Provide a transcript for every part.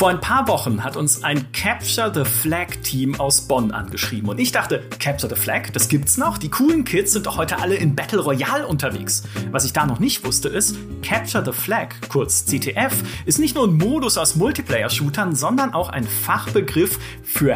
Vor ein paar Wochen hat uns ein Capture the Flag Team aus Bonn angeschrieben und ich dachte, Capture the Flag, das gibt's noch? Die coolen Kids sind doch heute alle in Battle Royale unterwegs. Was ich da noch nicht wusste ist, Capture the Flag, kurz CTF, ist nicht nur ein Modus aus Multiplayer-Shootern, sondern auch ein Fachbegriff für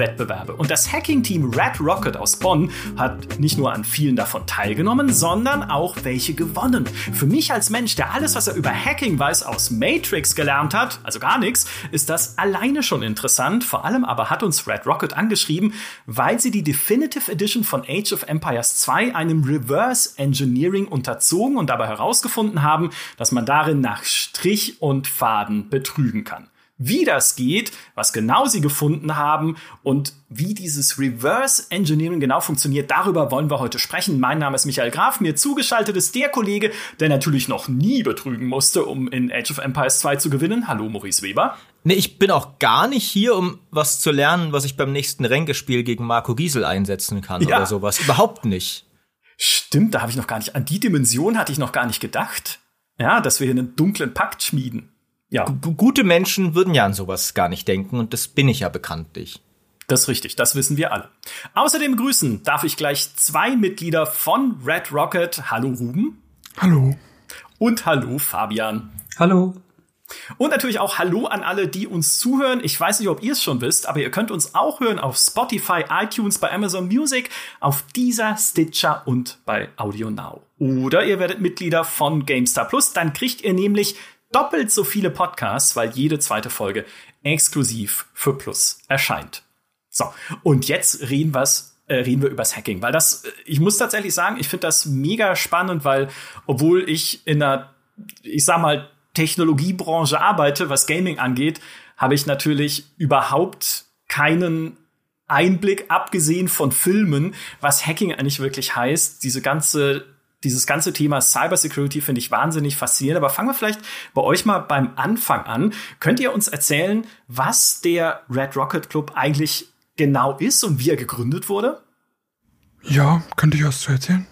Hacking-Wettbewerbe. Und das Hacking-Team Red Rocket aus Bonn hat nicht nur an vielen davon teilgenommen, sondern auch welche gewonnen. Für mich als Mensch, der alles, was er über Hacking weiß, aus Matrix gelernt hat, also gar nichts, ist das alleine schon interessant. Vor allem aber hat uns Red Rocket angeschrieben, weil sie die Definitive Edition von Age of Empires 2 einem Reverse Engineering unterzogen und dabei herausgefunden haben, dass man darin nach Strich und Faden betrügen kann wie das geht, was genau sie gefunden haben und wie dieses Reverse Engineering genau funktioniert. Darüber wollen wir heute sprechen. Mein Name ist Michael Graf. Mir zugeschaltet ist der Kollege, der natürlich noch nie betrügen musste, um in Age of Empires 2 zu gewinnen. Hallo, Maurice Weber. Nee, ich bin auch gar nicht hier, um was zu lernen, was ich beim nächsten Ränkespiel gegen Marco Giesel einsetzen kann ja. oder sowas. Überhaupt nicht. Stimmt, da habe ich noch gar nicht, an die Dimension hatte ich noch gar nicht gedacht. Ja, dass wir hier einen dunklen Pakt schmieden. Ja. Gute Menschen würden ja an sowas gar nicht denken und das bin ich ja bekanntlich. Das ist richtig, das wissen wir alle. Außerdem grüßen darf ich gleich zwei Mitglieder von Red Rocket. Hallo Ruben. Hallo. Und hallo Fabian. Hallo. Und natürlich auch Hallo an alle, die uns zuhören. Ich weiß nicht, ob ihr es schon wisst, aber ihr könnt uns auch hören auf Spotify, iTunes, bei Amazon Music, auf dieser Stitcher und bei Audio Now. Oder ihr werdet Mitglieder von GameStar Plus, dann kriegt ihr nämlich doppelt so viele Podcasts, weil jede zweite Folge exklusiv für Plus erscheint. So, und jetzt reden, was, äh, reden wir übers Hacking, weil das, ich muss tatsächlich sagen, ich finde das mega spannend, weil obwohl ich in einer, ich sag mal, Technologiebranche arbeite, was Gaming angeht, habe ich natürlich überhaupt keinen Einblick, abgesehen von Filmen, was Hacking eigentlich wirklich heißt. Diese ganze dieses ganze Thema Cybersecurity finde ich wahnsinnig faszinierend. Aber fangen wir vielleicht bei euch mal beim Anfang an. Könnt ihr uns erzählen, was der Red Rocket Club eigentlich genau ist und wie er gegründet wurde? Ja, könnte ich was zu erzählen?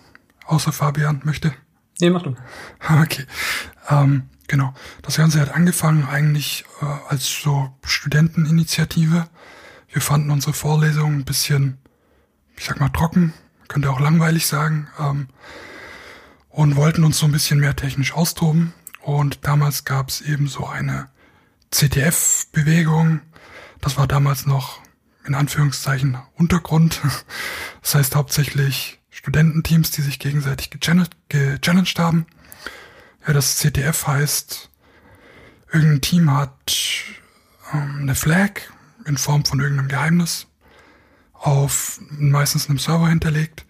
Außer Fabian möchte. Nee, mach du. Okay. Ähm, genau. Das Ganze hat angefangen eigentlich äh, als so Studenteninitiative. Wir fanden unsere Vorlesungen ein bisschen, ich sag mal, trocken. Könnte auch langweilig sagen. Ähm, und wollten uns so ein bisschen mehr technisch austoben. Und damals gab es eben so eine CTF-Bewegung. Das war damals noch in Anführungszeichen Untergrund. Das heißt hauptsächlich Studententeams, die sich gegenseitig gechallenged, haben. Ja, das CTF heißt, irgendein Team hat ähm, eine Flag in Form von irgendeinem Geheimnis auf meistens einem Server hinterlegt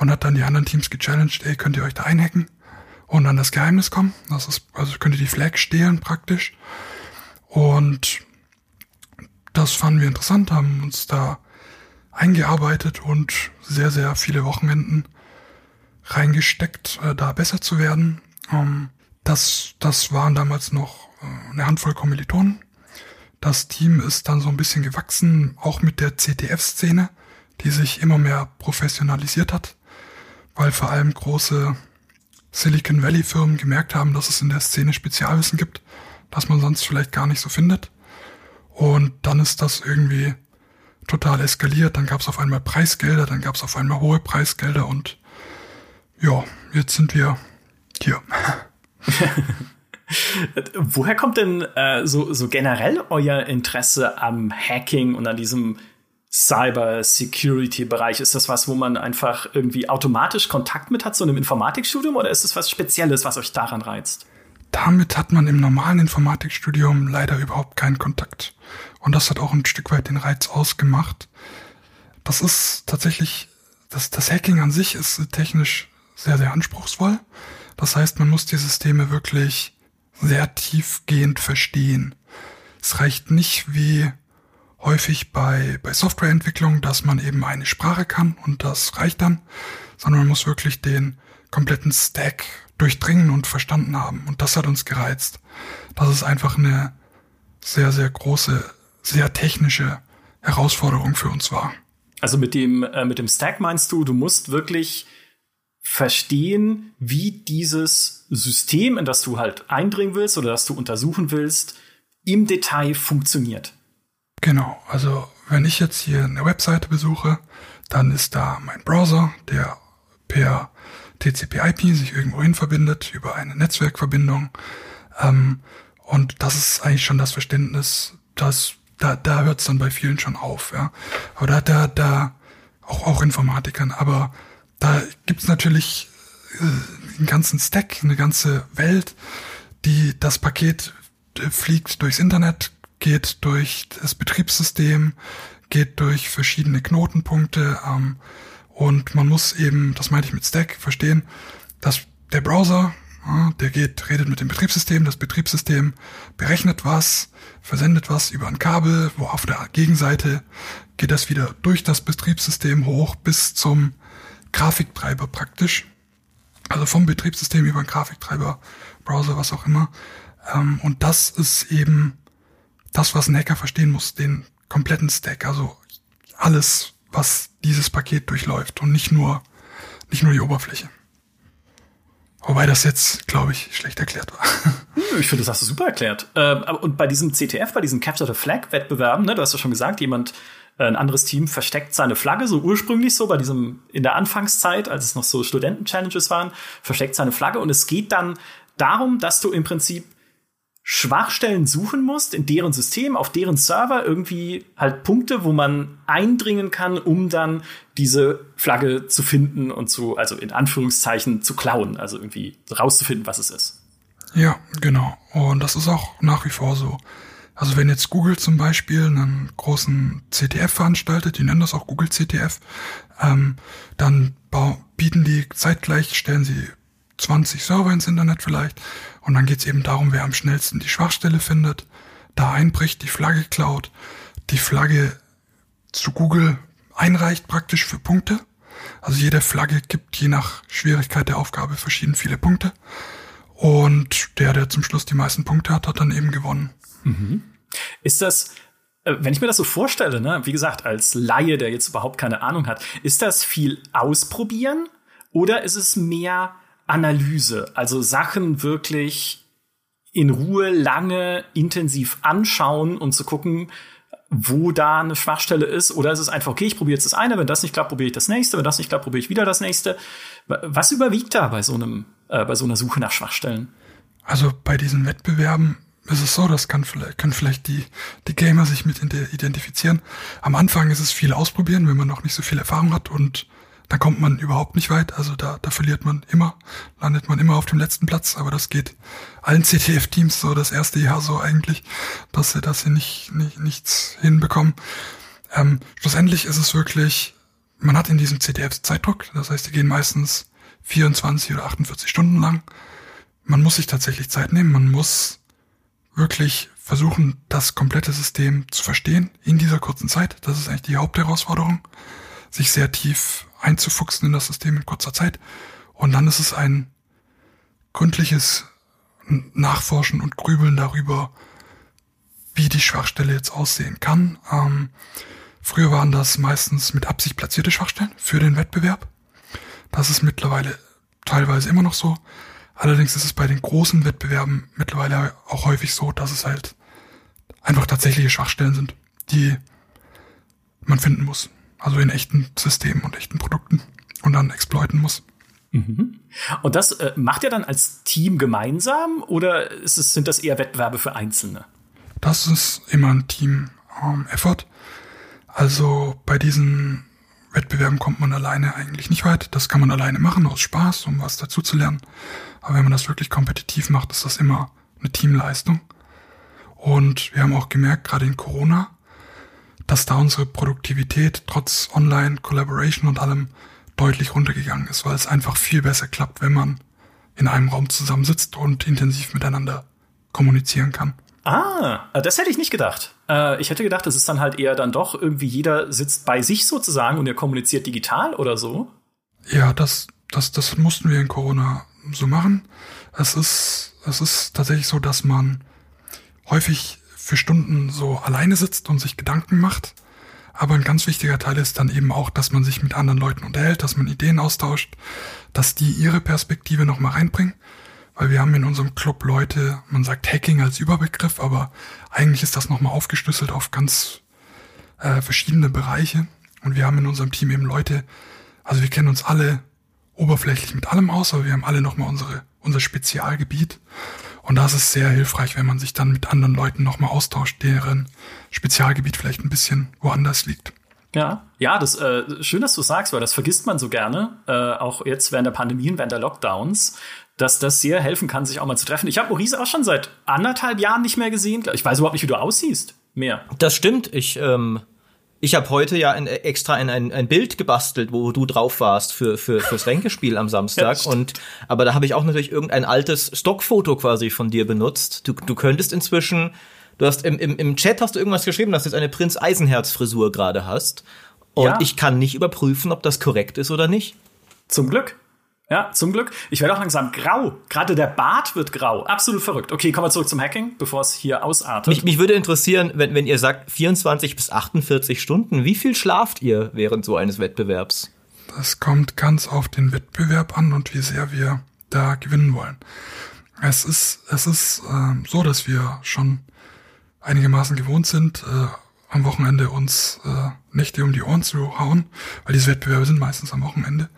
und hat dann die anderen Teams gechallenged, ey, könnt ihr euch da einhacken und an das Geheimnis kommen. Das ist, also könnt ihr die Flag stehlen praktisch. Und das fanden wir interessant, haben uns da eingearbeitet und sehr, sehr viele Wochenenden reingesteckt, äh, da besser zu werden. Ähm, das, das waren damals noch äh, eine Handvoll Kommilitonen. Das Team ist dann so ein bisschen gewachsen, auch mit der CTF-Szene, die sich immer mehr professionalisiert hat weil vor allem große Silicon Valley Firmen gemerkt haben, dass es in der Szene Spezialwissen gibt, das man sonst vielleicht gar nicht so findet. Und dann ist das irgendwie total eskaliert. Dann gab es auf einmal Preisgelder, dann gab es auf einmal hohe Preisgelder und ja, jetzt sind wir hier. Woher kommt denn äh, so, so generell euer Interesse am Hacking und an diesem Cyber-Security-Bereich? Ist das was, wo man einfach irgendwie automatisch Kontakt mit hat, so einem Informatikstudium, oder ist das was Spezielles, was euch daran reizt? Damit hat man im normalen Informatikstudium leider überhaupt keinen Kontakt. Und das hat auch ein Stück weit den Reiz ausgemacht. Das ist tatsächlich, das, das Hacking an sich ist technisch sehr, sehr anspruchsvoll. Das heißt, man muss die Systeme wirklich sehr tiefgehend verstehen. Es reicht nicht wie häufig bei, bei Softwareentwicklung, dass man eben eine Sprache kann und das reicht dann, sondern man muss wirklich den kompletten Stack durchdringen und verstanden haben. Und das hat uns gereizt. Das ist einfach eine sehr, sehr große, sehr technische Herausforderung für uns war. Also mit dem, äh, mit dem Stack meinst du, du musst wirklich verstehen, wie dieses System, in das du halt eindringen willst oder das du untersuchen willst, im Detail funktioniert. Genau, also wenn ich jetzt hier eine Webseite besuche, dann ist da mein Browser, der per TCP/IP sich irgendwo hin verbindet über eine Netzwerkverbindung. Ähm, und das ist eigentlich schon das Verständnis, dass da, da hört es dann bei vielen schon auf, ja. Da, da, da auch, auch Informatikern, aber da gibt's natürlich äh, einen ganzen Stack, eine ganze Welt, die das Paket äh, fliegt durchs Internet, geht durch das Betriebssystem, geht durch verschiedene Knotenpunkte ähm, und man muss eben, das meinte ich mit Stack, verstehen, dass der Browser, ja, der geht, redet mit dem Betriebssystem, das Betriebssystem berechnet was, versendet was über ein Kabel, wo auf der Gegenseite geht das wieder durch das Betriebssystem hoch bis zum Grafiktreiber praktisch. Also vom Betriebssystem über einen Grafiktreiber, Browser, was auch immer. Ähm, und das ist eben das, was ein Hacker verstehen muss, den kompletten Stack, also alles, was dieses Paket durchläuft und nicht nur, nicht nur die Oberfläche. Wobei das jetzt, glaube ich, schlecht erklärt war. Ich finde, das hast du super erklärt. Ähm, und bei diesem CTF, bei diesem Capture the Flag Wettbewerben, ne, du hast ja schon gesagt, jemand, äh, ein anderes Team versteckt seine Flagge, so ursprünglich so bei diesem, in der Anfangszeit, als es noch so Studenten-Challenges waren, versteckt seine Flagge und es geht dann darum, dass du im Prinzip Schwachstellen suchen musst in deren System, auf deren Server irgendwie halt Punkte, wo man eindringen kann, um dann diese Flagge zu finden und zu, also in Anführungszeichen zu klauen, also irgendwie rauszufinden, was es ist. Ja, genau. Und das ist auch nach wie vor so. Also wenn jetzt Google zum Beispiel einen großen CTF veranstaltet, die nennen das auch Google CTF, ähm, dann bieten die zeitgleich, stellen sie 20 Server ins Internet vielleicht und dann geht es eben darum, wer am schnellsten die Schwachstelle findet, da einbricht, die Flagge klaut, die Flagge zu Google einreicht praktisch für Punkte. Also jede Flagge gibt je nach Schwierigkeit der Aufgabe verschieden viele Punkte. Und der, der zum Schluss die meisten Punkte hat, hat dann eben gewonnen. Mhm. Ist das, äh, wenn ich mir das so vorstelle, ne, wie gesagt, als Laie, der jetzt überhaupt keine Ahnung hat, ist das viel ausprobieren oder ist es mehr Analyse? Also Sachen wirklich in Ruhe lange intensiv anschauen und zu gucken, wo da eine Schwachstelle ist, oder ist es einfach, okay, ich probiere jetzt das eine, wenn das nicht klappt, probiere ich das nächste, wenn das nicht klappt, probiere ich wieder das nächste. Was überwiegt da bei so einem, äh, bei so einer Suche nach Schwachstellen? Also bei diesen Wettbewerben ist es so, das kann vielleicht, können vielleicht die, die Gamer sich mit identifizieren. Am Anfang ist es viel ausprobieren, wenn man noch nicht so viel Erfahrung hat und da kommt man überhaupt nicht weit. Also da, da verliert man immer, landet man immer auf dem letzten Platz. Aber das geht allen CTF-Teams so das erste Jahr so eigentlich, dass sie, dass sie nicht, nicht nichts hinbekommen. Ähm, schlussendlich ist es wirklich, man hat in diesem CTF Zeitdruck. Das heißt, die gehen meistens 24 oder 48 Stunden lang. Man muss sich tatsächlich Zeit nehmen. Man muss wirklich versuchen, das komplette System zu verstehen in dieser kurzen Zeit. Das ist eigentlich die Hauptherausforderung, sich sehr tief einzufuchsen in das System in kurzer Zeit. Und dann ist es ein gründliches Nachforschen und Grübeln darüber, wie die Schwachstelle jetzt aussehen kann. Ähm, früher waren das meistens mit Absicht platzierte Schwachstellen für den Wettbewerb. Das ist mittlerweile teilweise immer noch so. Allerdings ist es bei den großen Wettbewerben mittlerweile auch häufig so, dass es halt einfach tatsächliche Schwachstellen sind, die man finden muss. Also in echten Systemen und echten Produkten und dann exploiten muss. Mhm. Und das äh, macht ihr dann als Team gemeinsam oder ist es, sind das eher Wettbewerbe für Einzelne? Das ist immer ein Team-Effort. Ähm, also bei diesen Wettbewerben kommt man alleine eigentlich nicht weit. Das kann man alleine machen aus Spaß, um was dazu zu lernen. Aber wenn man das wirklich kompetitiv macht, ist das immer eine Teamleistung. Und wir haben auch gemerkt, gerade in Corona, dass da unsere Produktivität trotz Online-Collaboration und allem deutlich runtergegangen ist, weil es einfach viel besser klappt, wenn man in einem Raum zusammensitzt und intensiv miteinander kommunizieren kann. Ah, das hätte ich nicht gedacht. Äh, ich hätte gedacht, es ist dann halt eher dann doch irgendwie jeder sitzt bei sich sozusagen und ihr kommuniziert digital oder so. Ja, das, das, das mussten wir in Corona so machen. Es ist, es ist tatsächlich so, dass man häufig für Stunden so alleine sitzt und sich Gedanken macht. Aber ein ganz wichtiger Teil ist dann eben auch, dass man sich mit anderen Leuten unterhält, dass man Ideen austauscht, dass die ihre Perspektive nochmal reinbringen. weil wir haben in unserem Club Leute, man sagt Hacking als Überbegriff, aber eigentlich ist das nochmal aufgeschlüsselt auf ganz äh, verschiedene Bereiche. Und wir haben in unserem Team eben Leute, also wir kennen uns alle oberflächlich mit allem aus, aber wir haben alle nochmal unsere, unser Spezialgebiet. Und das ist sehr hilfreich, wenn man sich dann mit anderen Leuten nochmal austauscht, deren Spezialgebiet vielleicht ein bisschen woanders liegt. Ja, ja, das äh, schön, dass du sagst, weil das vergisst man so gerne, äh, auch jetzt während der Pandemien, während der Lockdowns, dass das sehr helfen kann, sich auch mal zu treffen. Ich habe Maurice auch schon seit anderthalb Jahren nicht mehr gesehen. Ich weiß überhaupt nicht, wie du aussiehst. Mehr. Das stimmt. Ich ähm, ich habe heute ja ein, extra ein, ein, ein Bild gebastelt, wo du drauf warst für, für fürs Ränkespiel am Samstag. Ja, und aber da habe ich auch natürlich irgendein altes Stockfoto quasi von dir benutzt. Du, du könntest inzwischen, du hast im, im, im Chat hast du irgendwas geschrieben, dass du jetzt eine Prinz Eisenherz Frisur gerade hast. Und ja. ich kann nicht überprüfen, ob das korrekt ist oder nicht. Zum Glück. Ja, zum Glück. Ich werde auch langsam grau. Gerade der Bart wird grau. Absolut verrückt. Okay, kommen wir zurück zum Hacking, bevor es hier ausartet. Mich, mich würde interessieren, wenn, wenn ihr sagt 24 bis 48 Stunden, wie viel schlaft ihr während so eines Wettbewerbs? Das kommt ganz auf den Wettbewerb an und wie sehr wir da gewinnen wollen. Es ist, es ist äh, so, dass wir schon einigermaßen gewohnt sind, äh, am Wochenende uns äh, Nächte um die Ohren zu hauen, weil diese Wettbewerbe sind meistens am Wochenende.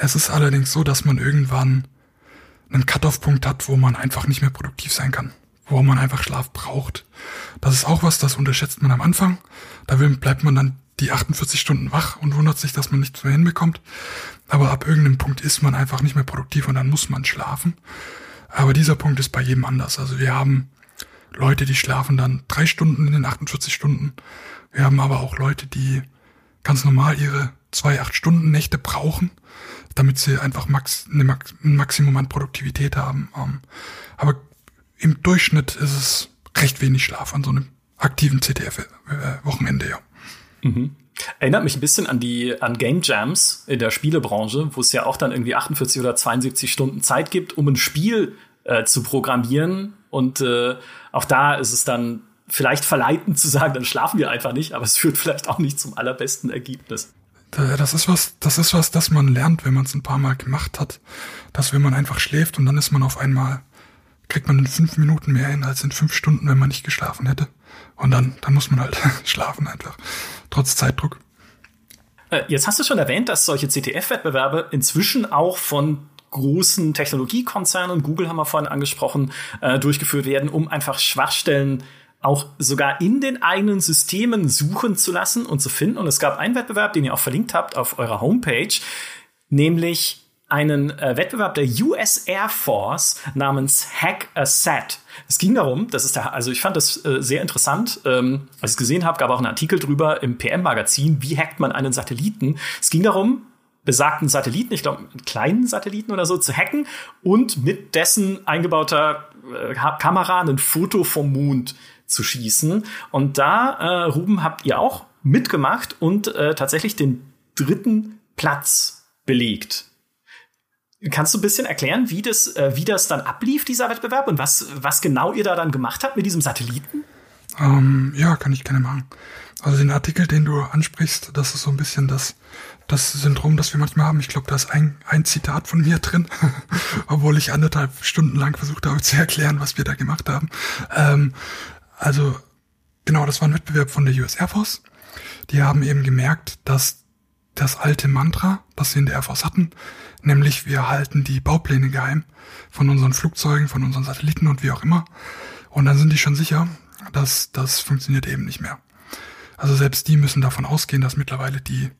Es ist allerdings so, dass man irgendwann einen Cut-off-Punkt hat, wo man einfach nicht mehr produktiv sein kann, wo man einfach Schlaf braucht. Das ist auch was, das unterschätzt man am Anfang. Da bleibt man dann die 48 Stunden wach und wundert sich, dass man nichts mehr hinbekommt. Aber ab irgendeinem Punkt ist man einfach nicht mehr produktiv und dann muss man schlafen. Aber dieser Punkt ist bei jedem anders. Also wir haben Leute, die schlafen dann drei Stunden in den 48 Stunden. Wir haben aber auch Leute, die ganz normal ihre zwei acht Stunden Nächte brauchen damit sie einfach max, eine max, ein Maximum an Produktivität haben. Ähm, aber im Durchschnitt ist es recht wenig Schlaf an so einem aktiven CTF-Wochenende, ja. Mhm. Erinnert mich ein bisschen an die an Game Jams in der Spielebranche, wo es ja auch dann irgendwie 48 oder 72 Stunden Zeit gibt, um ein Spiel äh, zu programmieren. Und äh, auch da ist es dann vielleicht verleitend zu sagen, dann schlafen wir einfach nicht, aber es führt vielleicht auch nicht zum allerbesten Ergebnis. Das ist was, das ist was, das man lernt, wenn man es ein paar Mal gemacht hat. Dass wenn man einfach schläft und dann ist man auf einmal, kriegt man in fünf Minuten mehr hin als in fünf Stunden, wenn man nicht geschlafen hätte. Und dann, dann muss man halt schlafen einfach. Trotz Zeitdruck. Äh, jetzt hast du schon erwähnt, dass solche CTF-Wettbewerbe inzwischen auch von großen Technologiekonzernen, Google haben wir vorhin angesprochen, äh, durchgeführt werden, um einfach Schwachstellen auch sogar in den eigenen Systemen suchen zu lassen und zu finden. Und es gab einen Wettbewerb, den ihr auch verlinkt habt auf eurer Homepage, nämlich einen äh, Wettbewerb der US Air Force namens Hack a Set. Es ging darum, das ist der, also ich fand das äh, sehr interessant, ähm, als ich es gesehen habe, gab auch einen Artikel drüber im PM-Magazin, wie hackt man einen Satelliten. Es ging darum, besagten Satelliten, ich glaube, einen kleinen Satelliten oder so, zu hacken und mit dessen eingebauter äh, Kamera ein Foto vom Mond zu schießen. Und da, äh, Ruben, habt ihr auch mitgemacht und äh, tatsächlich den dritten Platz belegt. Kannst du ein bisschen erklären, wie das, äh, wie das dann ablief, dieser Wettbewerb, und was, was genau ihr da dann gemacht habt mit diesem Satelliten? Ähm, ja, kann ich gerne machen. Also den Artikel, den du ansprichst, das ist so ein bisschen das, das Syndrom, das wir manchmal haben. Ich glaube, da ist ein, ein Zitat von mir drin, obwohl ich anderthalb Stunden lang versucht habe zu erklären, was wir da gemacht haben. Ähm, also genau, das war ein Wettbewerb von der US Air Force. Die haben eben gemerkt, dass das alte Mantra, das sie in der Air Force hatten, nämlich wir halten die Baupläne geheim von unseren Flugzeugen, von unseren Satelliten und wie auch immer. Und dann sind die schon sicher, dass das funktioniert eben nicht mehr. Also selbst die müssen davon ausgehen, dass mittlerweile die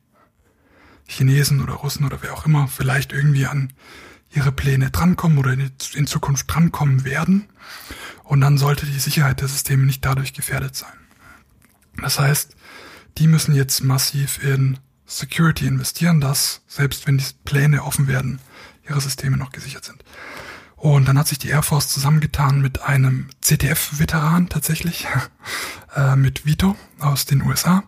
Chinesen oder Russen oder wer auch immer vielleicht irgendwie an ihre Pläne drankommen oder in Zukunft drankommen werden. Und dann sollte die Sicherheit der Systeme nicht dadurch gefährdet sein. Das heißt, die müssen jetzt massiv in Security investieren, dass selbst wenn die Pläne offen werden, ihre Systeme noch gesichert sind. Und dann hat sich die Air Force zusammengetan mit einem CTF-Veteran tatsächlich, äh, mit Vito aus den USA.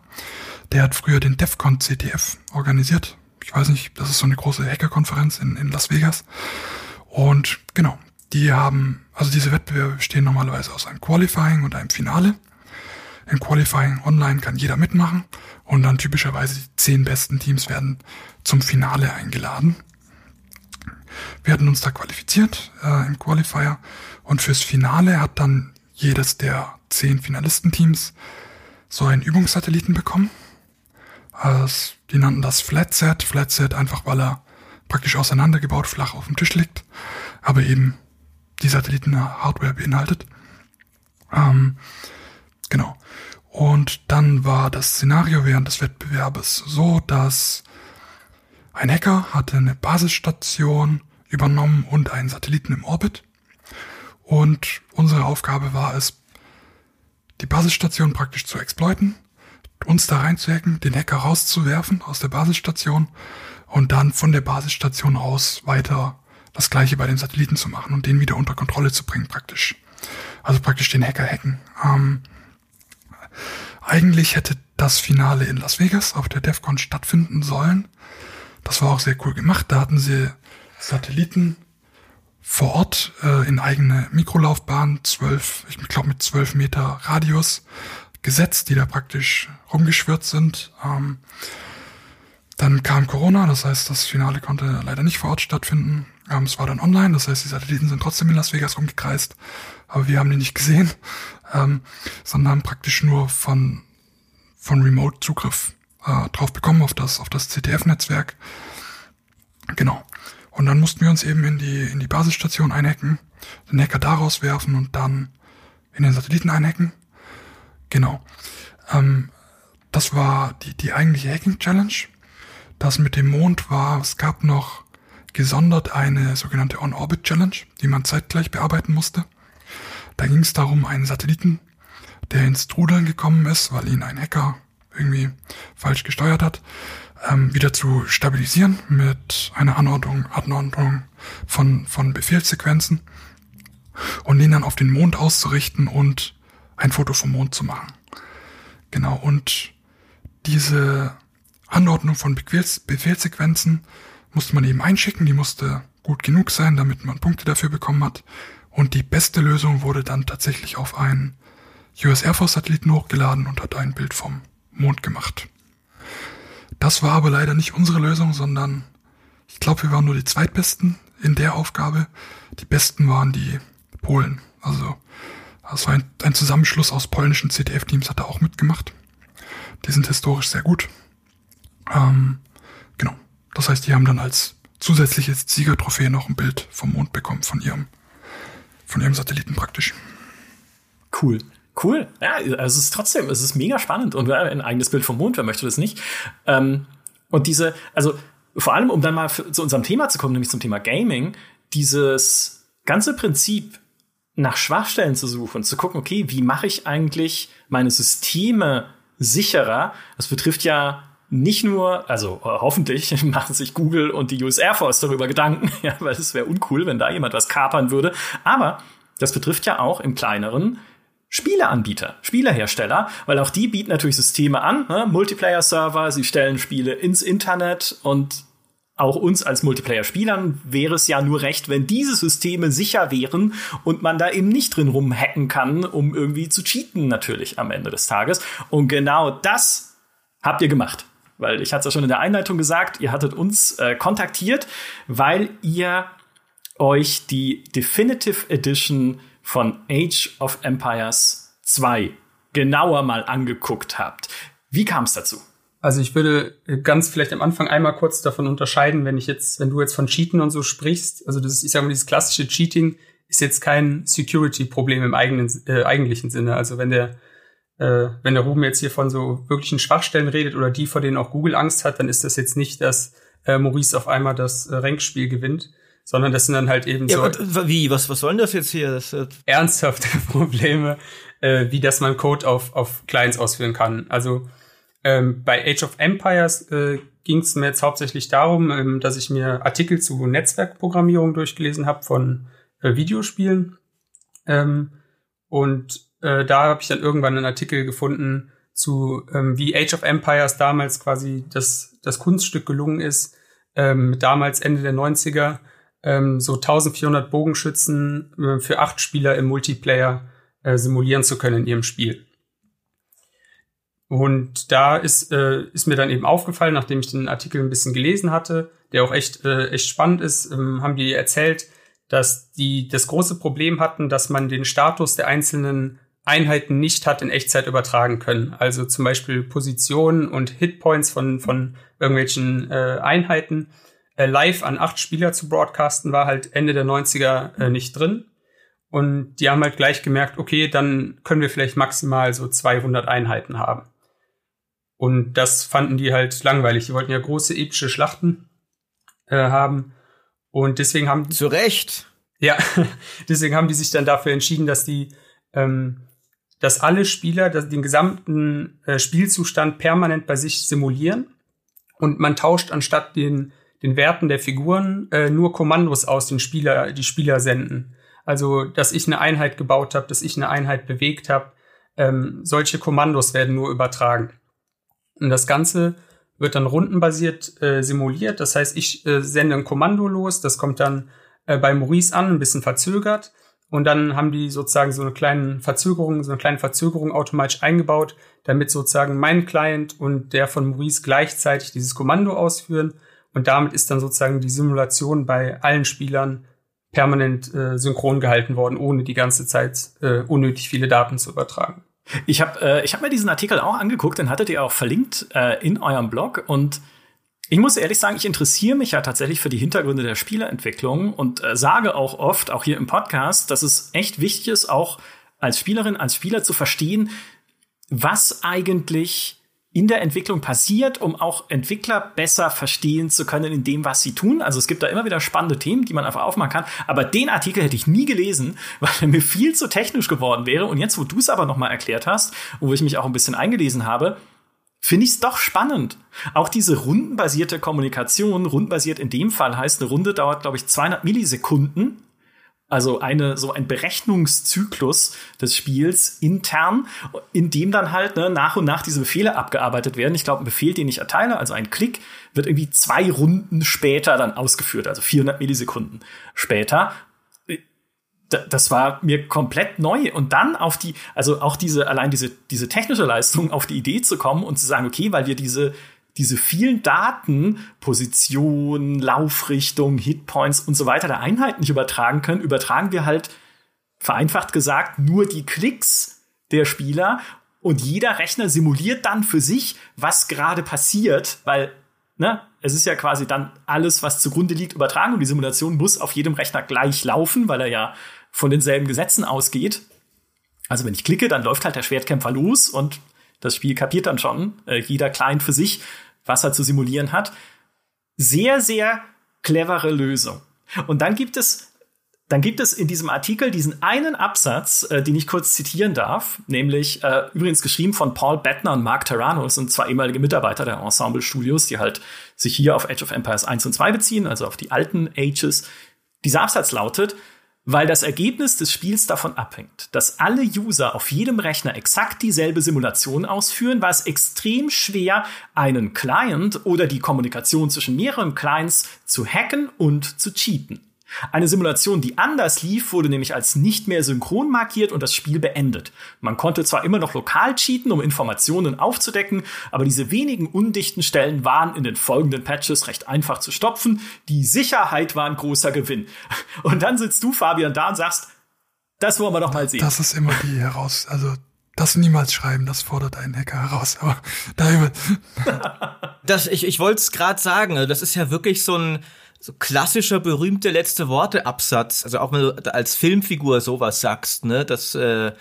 Der hat früher den DEFCON CTF organisiert. Ich weiß nicht, das ist so eine große Hackerkonferenz in, in Las Vegas. Und genau, die haben, also diese Wettbewerbe bestehen normalerweise aus einem Qualifying und einem Finale. Im Qualifying online kann jeder mitmachen und dann typischerweise die zehn besten Teams werden zum Finale eingeladen. Wir hatten uns da qualifiziert äh, im Qualifier und fürs Finale hat dann jedes der zehn Finalistenteams so einen Übungssatelliten bekommen. Also, die nannten das Flatset. Flatset einfach, weil er praktisch auseinandergebaut flach auf dem Tisch liegt, aber eben die Satelliten-Hardware beinhaltet. Ähm, genau. Und dann war das Szenario während des Wettbewerbes so, dass ein Hacker hatte eine Basisstation übernommen und einen Satelliten im Orbit. Und unsere Aufgabe war es, die Basisstation praktisch zu exploiten, uns da reinzuhacken, den Hacker rauszuwerfen aus der Basisstation und dann von der Basisstation aus weiter das gleiche bei den Satelliten zu machen und den wieder unter Kontrolle zu bringen praktisch. Also praktisch den Hacker hacken. Ähm, eigentlich hätte das Finale in Las Vegas auf der DEFCON stattfinden sollen. Das war auch sehr cool gemacht. Da hatten sie Satelliten vor Ort äh, in eigene Mikrolaufbahn, zwölf, ich glaube mit zwölf Meter Radius gesetzt, die da praktisch rumgeschwirrt sind. Ähm, dann kam Corona, das heißt, das Finale konnte leider nicht vor Ort stattfinden. Ähm, es war dann online, das heißt, die Satelliten sind trotzdem in Las Vegas rumgekreist, aber wir haben die nicht gesehen, ähm, sondern haben praktisch nur von, von Remote Zugriff äh, drauf bekommen auf das, auf das CTF-Netzwerk. Genau. Und dann mussten wir uns eben in die, in die Basisstation einhacken, den Hacker daraus werfen und dann in den Satelliten einhacken. Genau. Ähm, das war die, die eigentliche Hacking-Challenge. Das mit dem Mond war, es gab noch gesondert eine sogenannte On-Orbit-Challenge, die man zeitgleich bearbeiten musste. Da ging es darum, einen Satelliten, der ins Trudeln gekommen ist, weil ihn ein Hacker irgendwie falsch gesteuert hat, ähm, wieder zu stabilisieren mit einer Anordnung, Anordnung von, von Befehlssequenzen und den dann auf den Mond auszurichten und ein Foto vom Mond zu machen. Genau, und diese Anordnung von Befehls Befehlssequenzen musste man eben einschicken, die musste gut genug sein, damit man Punkte dafür bekommen hat. Und die beste Lösung wurde dann tatsächlich auf einen US Air Force Satelliten hochgeladen und hat ein Bild vom Mond gemacht. Das war aber leider nicht unsere Lösung, sondern ich glaube, wir waren nur die zweitbesten in der Aufgabe. Die besten waren die Polen. Also war ein, ein Zusammenschluss aus polnischen CTF-Teams, hat er auch mitgemacht. Die sind historisch sehr gut. Ähm, genau. Das heißt, die haben dann als zusätzliches Siegertrophäe noch ein Bild vom Mond bekommen von ihrem, von ihrem Satelliten praktisch. Cool. Cool. Ja, also es ist trotzdem, es ist mega spannend und ein eigenes Bild vom Mond, wer möchte das nicht? Ähm, und diese, also vor allem, um dann mal zu unserem Thema zu kommen, nämlich zum Thema Gaming, dieses ganze Prinzip nach Schwachstellen zu suchen, zu gucken, okay, wie mache ich eigentlich meine Systeme sicherer? Das betrifft ja nicht nur, also äh, hoffentlich machen sich Google und die US Air Force darüber Gedanken, ja, weil es wäre uncool, wenn da jemand was kapern würde. Aber das betrifft ja auch im kleineren Spieleanbieter, Spielehersteller, weil auch die bieten natürlich Systeme an, ne? Multiplayer-Server, sie stellen Spiele ins Internet und auch uns als Multiplayer-Spielern wäre es ja nur recht, wenn diese Systeme sicher wären und man da eben nicht drin rumhacken kann, um irgendwie zu cheaten natürlich am Ende des Tages. Und genau das habt ihr gemacht. Weil ich hatte es ja schon in der Einleitung gesagt, ihr hattet uns äh, kontaktiert, weil ihr euch die Definitive Edition von Age of Empires 2 genauer mal angeguckt habt. Wie kam es dazu? Also ich würde ganz vielleicht am Anfang einmal kurz davon unterscheiden, wenn ich jetzt, wenn du jetzt von Cheaten und so sprichst, also das ist, ich sage mal, dieses klassische Cheating ist jetzt kein Security-Problem im eigenen, äh, eigentlichen Sinne. Also wenn der, äh, wenn der Ruben jetzt hier von so wirklichen Schwachstellen redet oder die, vor denen auch Google Angst hat, dann ist das jetzt nicht, dass äh, Maurice auf einmal das äh, Rankspiel gewinnt, sondern das sind dann halt eben ja, so. Wie? Was, was soll denn das jetzt hier? Das, äh ernsthafte Probleme, äh, wie dass man Code auf, auf Clients ausführen kann. Also ähm, bei Age of Empires äh, ging es mir jetzt hauptsächlich darum, ähm, dass ich mir Artikel zu Netzwerkprogrammierung durchgelesen habe von äh, Videospielen. Ähm, und äh, da habe ich dann irgendwann einen Artikel gefunden zu, ähm, wie Age of Empires damals quasi das, das Kunststück gelungen ist, ähm, damals Ende der 90er ähm, so 1400 Bogenschützen äh, für acht Spieler im Multiplayer äh, simulieren zu können in ihrem Spiel. Und da ist, äh, ist mir dann eben aufgefallen, nachdem ich den Artikel ein bisschen gelesen hatte, der auch echt, äh, echt spannend ist, ähm, haben die erzählt, dass die das große Problem hatten, dass man den Status der einzelnen Einheiten nicht hat in Echtzeit übertragen können. Also zum Beispiel Positionen und Hitpoints von, von irgendwelchen äh, Einheiten äh, live an acht Spieler zu broadcasten, war halt Ende der 90er äh, nicht drin. Und die haben halt gleich gemerkt, okay, dann können wir vielleicht maximal so 200 Einheiten haben. Und das fanden die halt langweilig. Die wollten ja große epische Schlachten äh, haben. Und deswegen haben zu Recht. Ja, deswegen haben die sich dann dafür entschieden, dass die, ähm, dass alle Spieler dass den gesamten äh, Spielzustand permanent bei sich simulieren und man tauscht anstatt den den Werten der Figuren äh, nur Kommandos aus, den Spieler die Spieler senden. Also, dass ich eine Einheit gebaut habe, dass ich eine Einheit bewegt habe, ähm, solche Kommandos werden nur übertragen. Und das Ganze wird dann rundenbasiert äh, simuliert. Das heißt, ich äh, sende ein Kommando los, das kommt dann äh, bei Maurice an, ein bisschen verzögert. Und dann haben die sozusagen so eine kleine Verzögerung, so eine kleine Verzögerung automatisch eingebaut, damit sozusagen mein Client und der von Maurice gleichzeitig dieses Kommando ausführen. Und damit ist dann sozusagen die Simulation bei allen Spielern permanent äh, synchron gehalten worden, ohne die ganze Zeit äh, unnötig viele Daten zu übertragen. Ich habe äh, ich hab mir diesen Artikel auch angeguckt, den hattet ihr auch verlinkt äh, in eurem Blog. Und ich muss ehrlich sagen, ich interessiere mich ja tatsächlich für die Hintergründe der Spieleentwicklung und äh, sage auch oft, auch hier im Podcast, dass es echt wichtig ist, auch als Spielerin, als Spieler zu verstehen, was eigentlich in der Entwicklung passiert, um auch Entwickler besser verstehen zu können in dem, was sie tun. Also es gibt da immer wieder spannende Themen, die man einfach aufmachen kann. Aber den Artikel hätte ich nie gelesen, weil er mir viel zu technisch geworden wäre. Und jetzt, wo du es aber noch mal erklärt hast, wo ich mich auch ein bisschen eingelesen habe, finde ich es doch spannend. Auch diese rundenbasierte Kommunikation, rundenbasiert in dem Fall heißt, eine Runde dauert, glaube ich, 200 Millisekunden also eine, so ein Berechnungszyklus des Spiels intern, in dem dann halt ne, nach und nach diese Befehle abgearbeitet werden. Ich glaube, ein Befehl, den ich erteile, also ein Klick, wird irgendwie zwei Runden später dann ausgeführt, also 400 Millisekunden später das war mir komplett neu. Und dann auf die, also auch diese, allein diese, diese technische Leistung, auf die Idee zu kommen und zu sagen, okay, weil wir diese diese vielen Daten, Position, Laufrichtung, Hitpoints und so weiter der Einheit nicht übertragen können, übertragen wir halt vereinfacht gesagt nur die Klicks der Spieler und jeder Rechner simuliert dann für sich, was gerade passiert, weil ne, es ist ja quasi dann alles, was zugrunde liegt, übertragen und die Simulation muss auf jedem Rechner gleich laufen, weil er ja von denselben Gesetzen ausgeht. Also wenn ich klicke, dann läuft halt der Schwertkämpfer los und das Spiel kapiert dann schon, äh, jeder Client für sich, was er zu simulieren hat. Sehr, sehr clevere Lösung. Und dann gibt es dann gibt es in diesem Artikel diesen einen Absatz, äh, den ich kurz zitieren darf, nämlich äh, übrigens geschrieben von Paul Bettner und Mark Terrano, das sind zwei ehemalige Mitarbeiter der Ensemble Studios, die halt sich hier auf Age of Empires 1 und 2 beziehen, also auf die alten Ages. Dieser Absatz lautet, weil das Ergebnis des Spiels davon abhängt, dass alle User auf jedem Rechner exakt dieselbe Simulation ausführen, war es extrem schwer, einen Client oder die Kommunikation zwischen mehreren Clients zu hacken und zu cheaten. Eine Simulation, die anders lief, wurde nämlich als nicht mehr synchron markiert und das Spiel beendet. Man konnte zwar immer noch lokal cheaten, um Informationen aufzudecken, aber diese wenigen undichten Stellen waren in den folgenden Patches recht einfach zu stopfen. Die Sicherheit war ein großer Gewinn. Und dann sitzt du, Fabian, da und sagst, das wollen wir doch mal sehen. Das ist immer die heraus, also das niemals schreiben, das fordert einen Hacker heraus. Aber da das, ich, ich wollte es gerade sagen, das ist ja wirklich so ein so klassischer berühmte letzte Worte Absatz, also auch wenn du als Filmfigur sowas sagst, ne, das äh,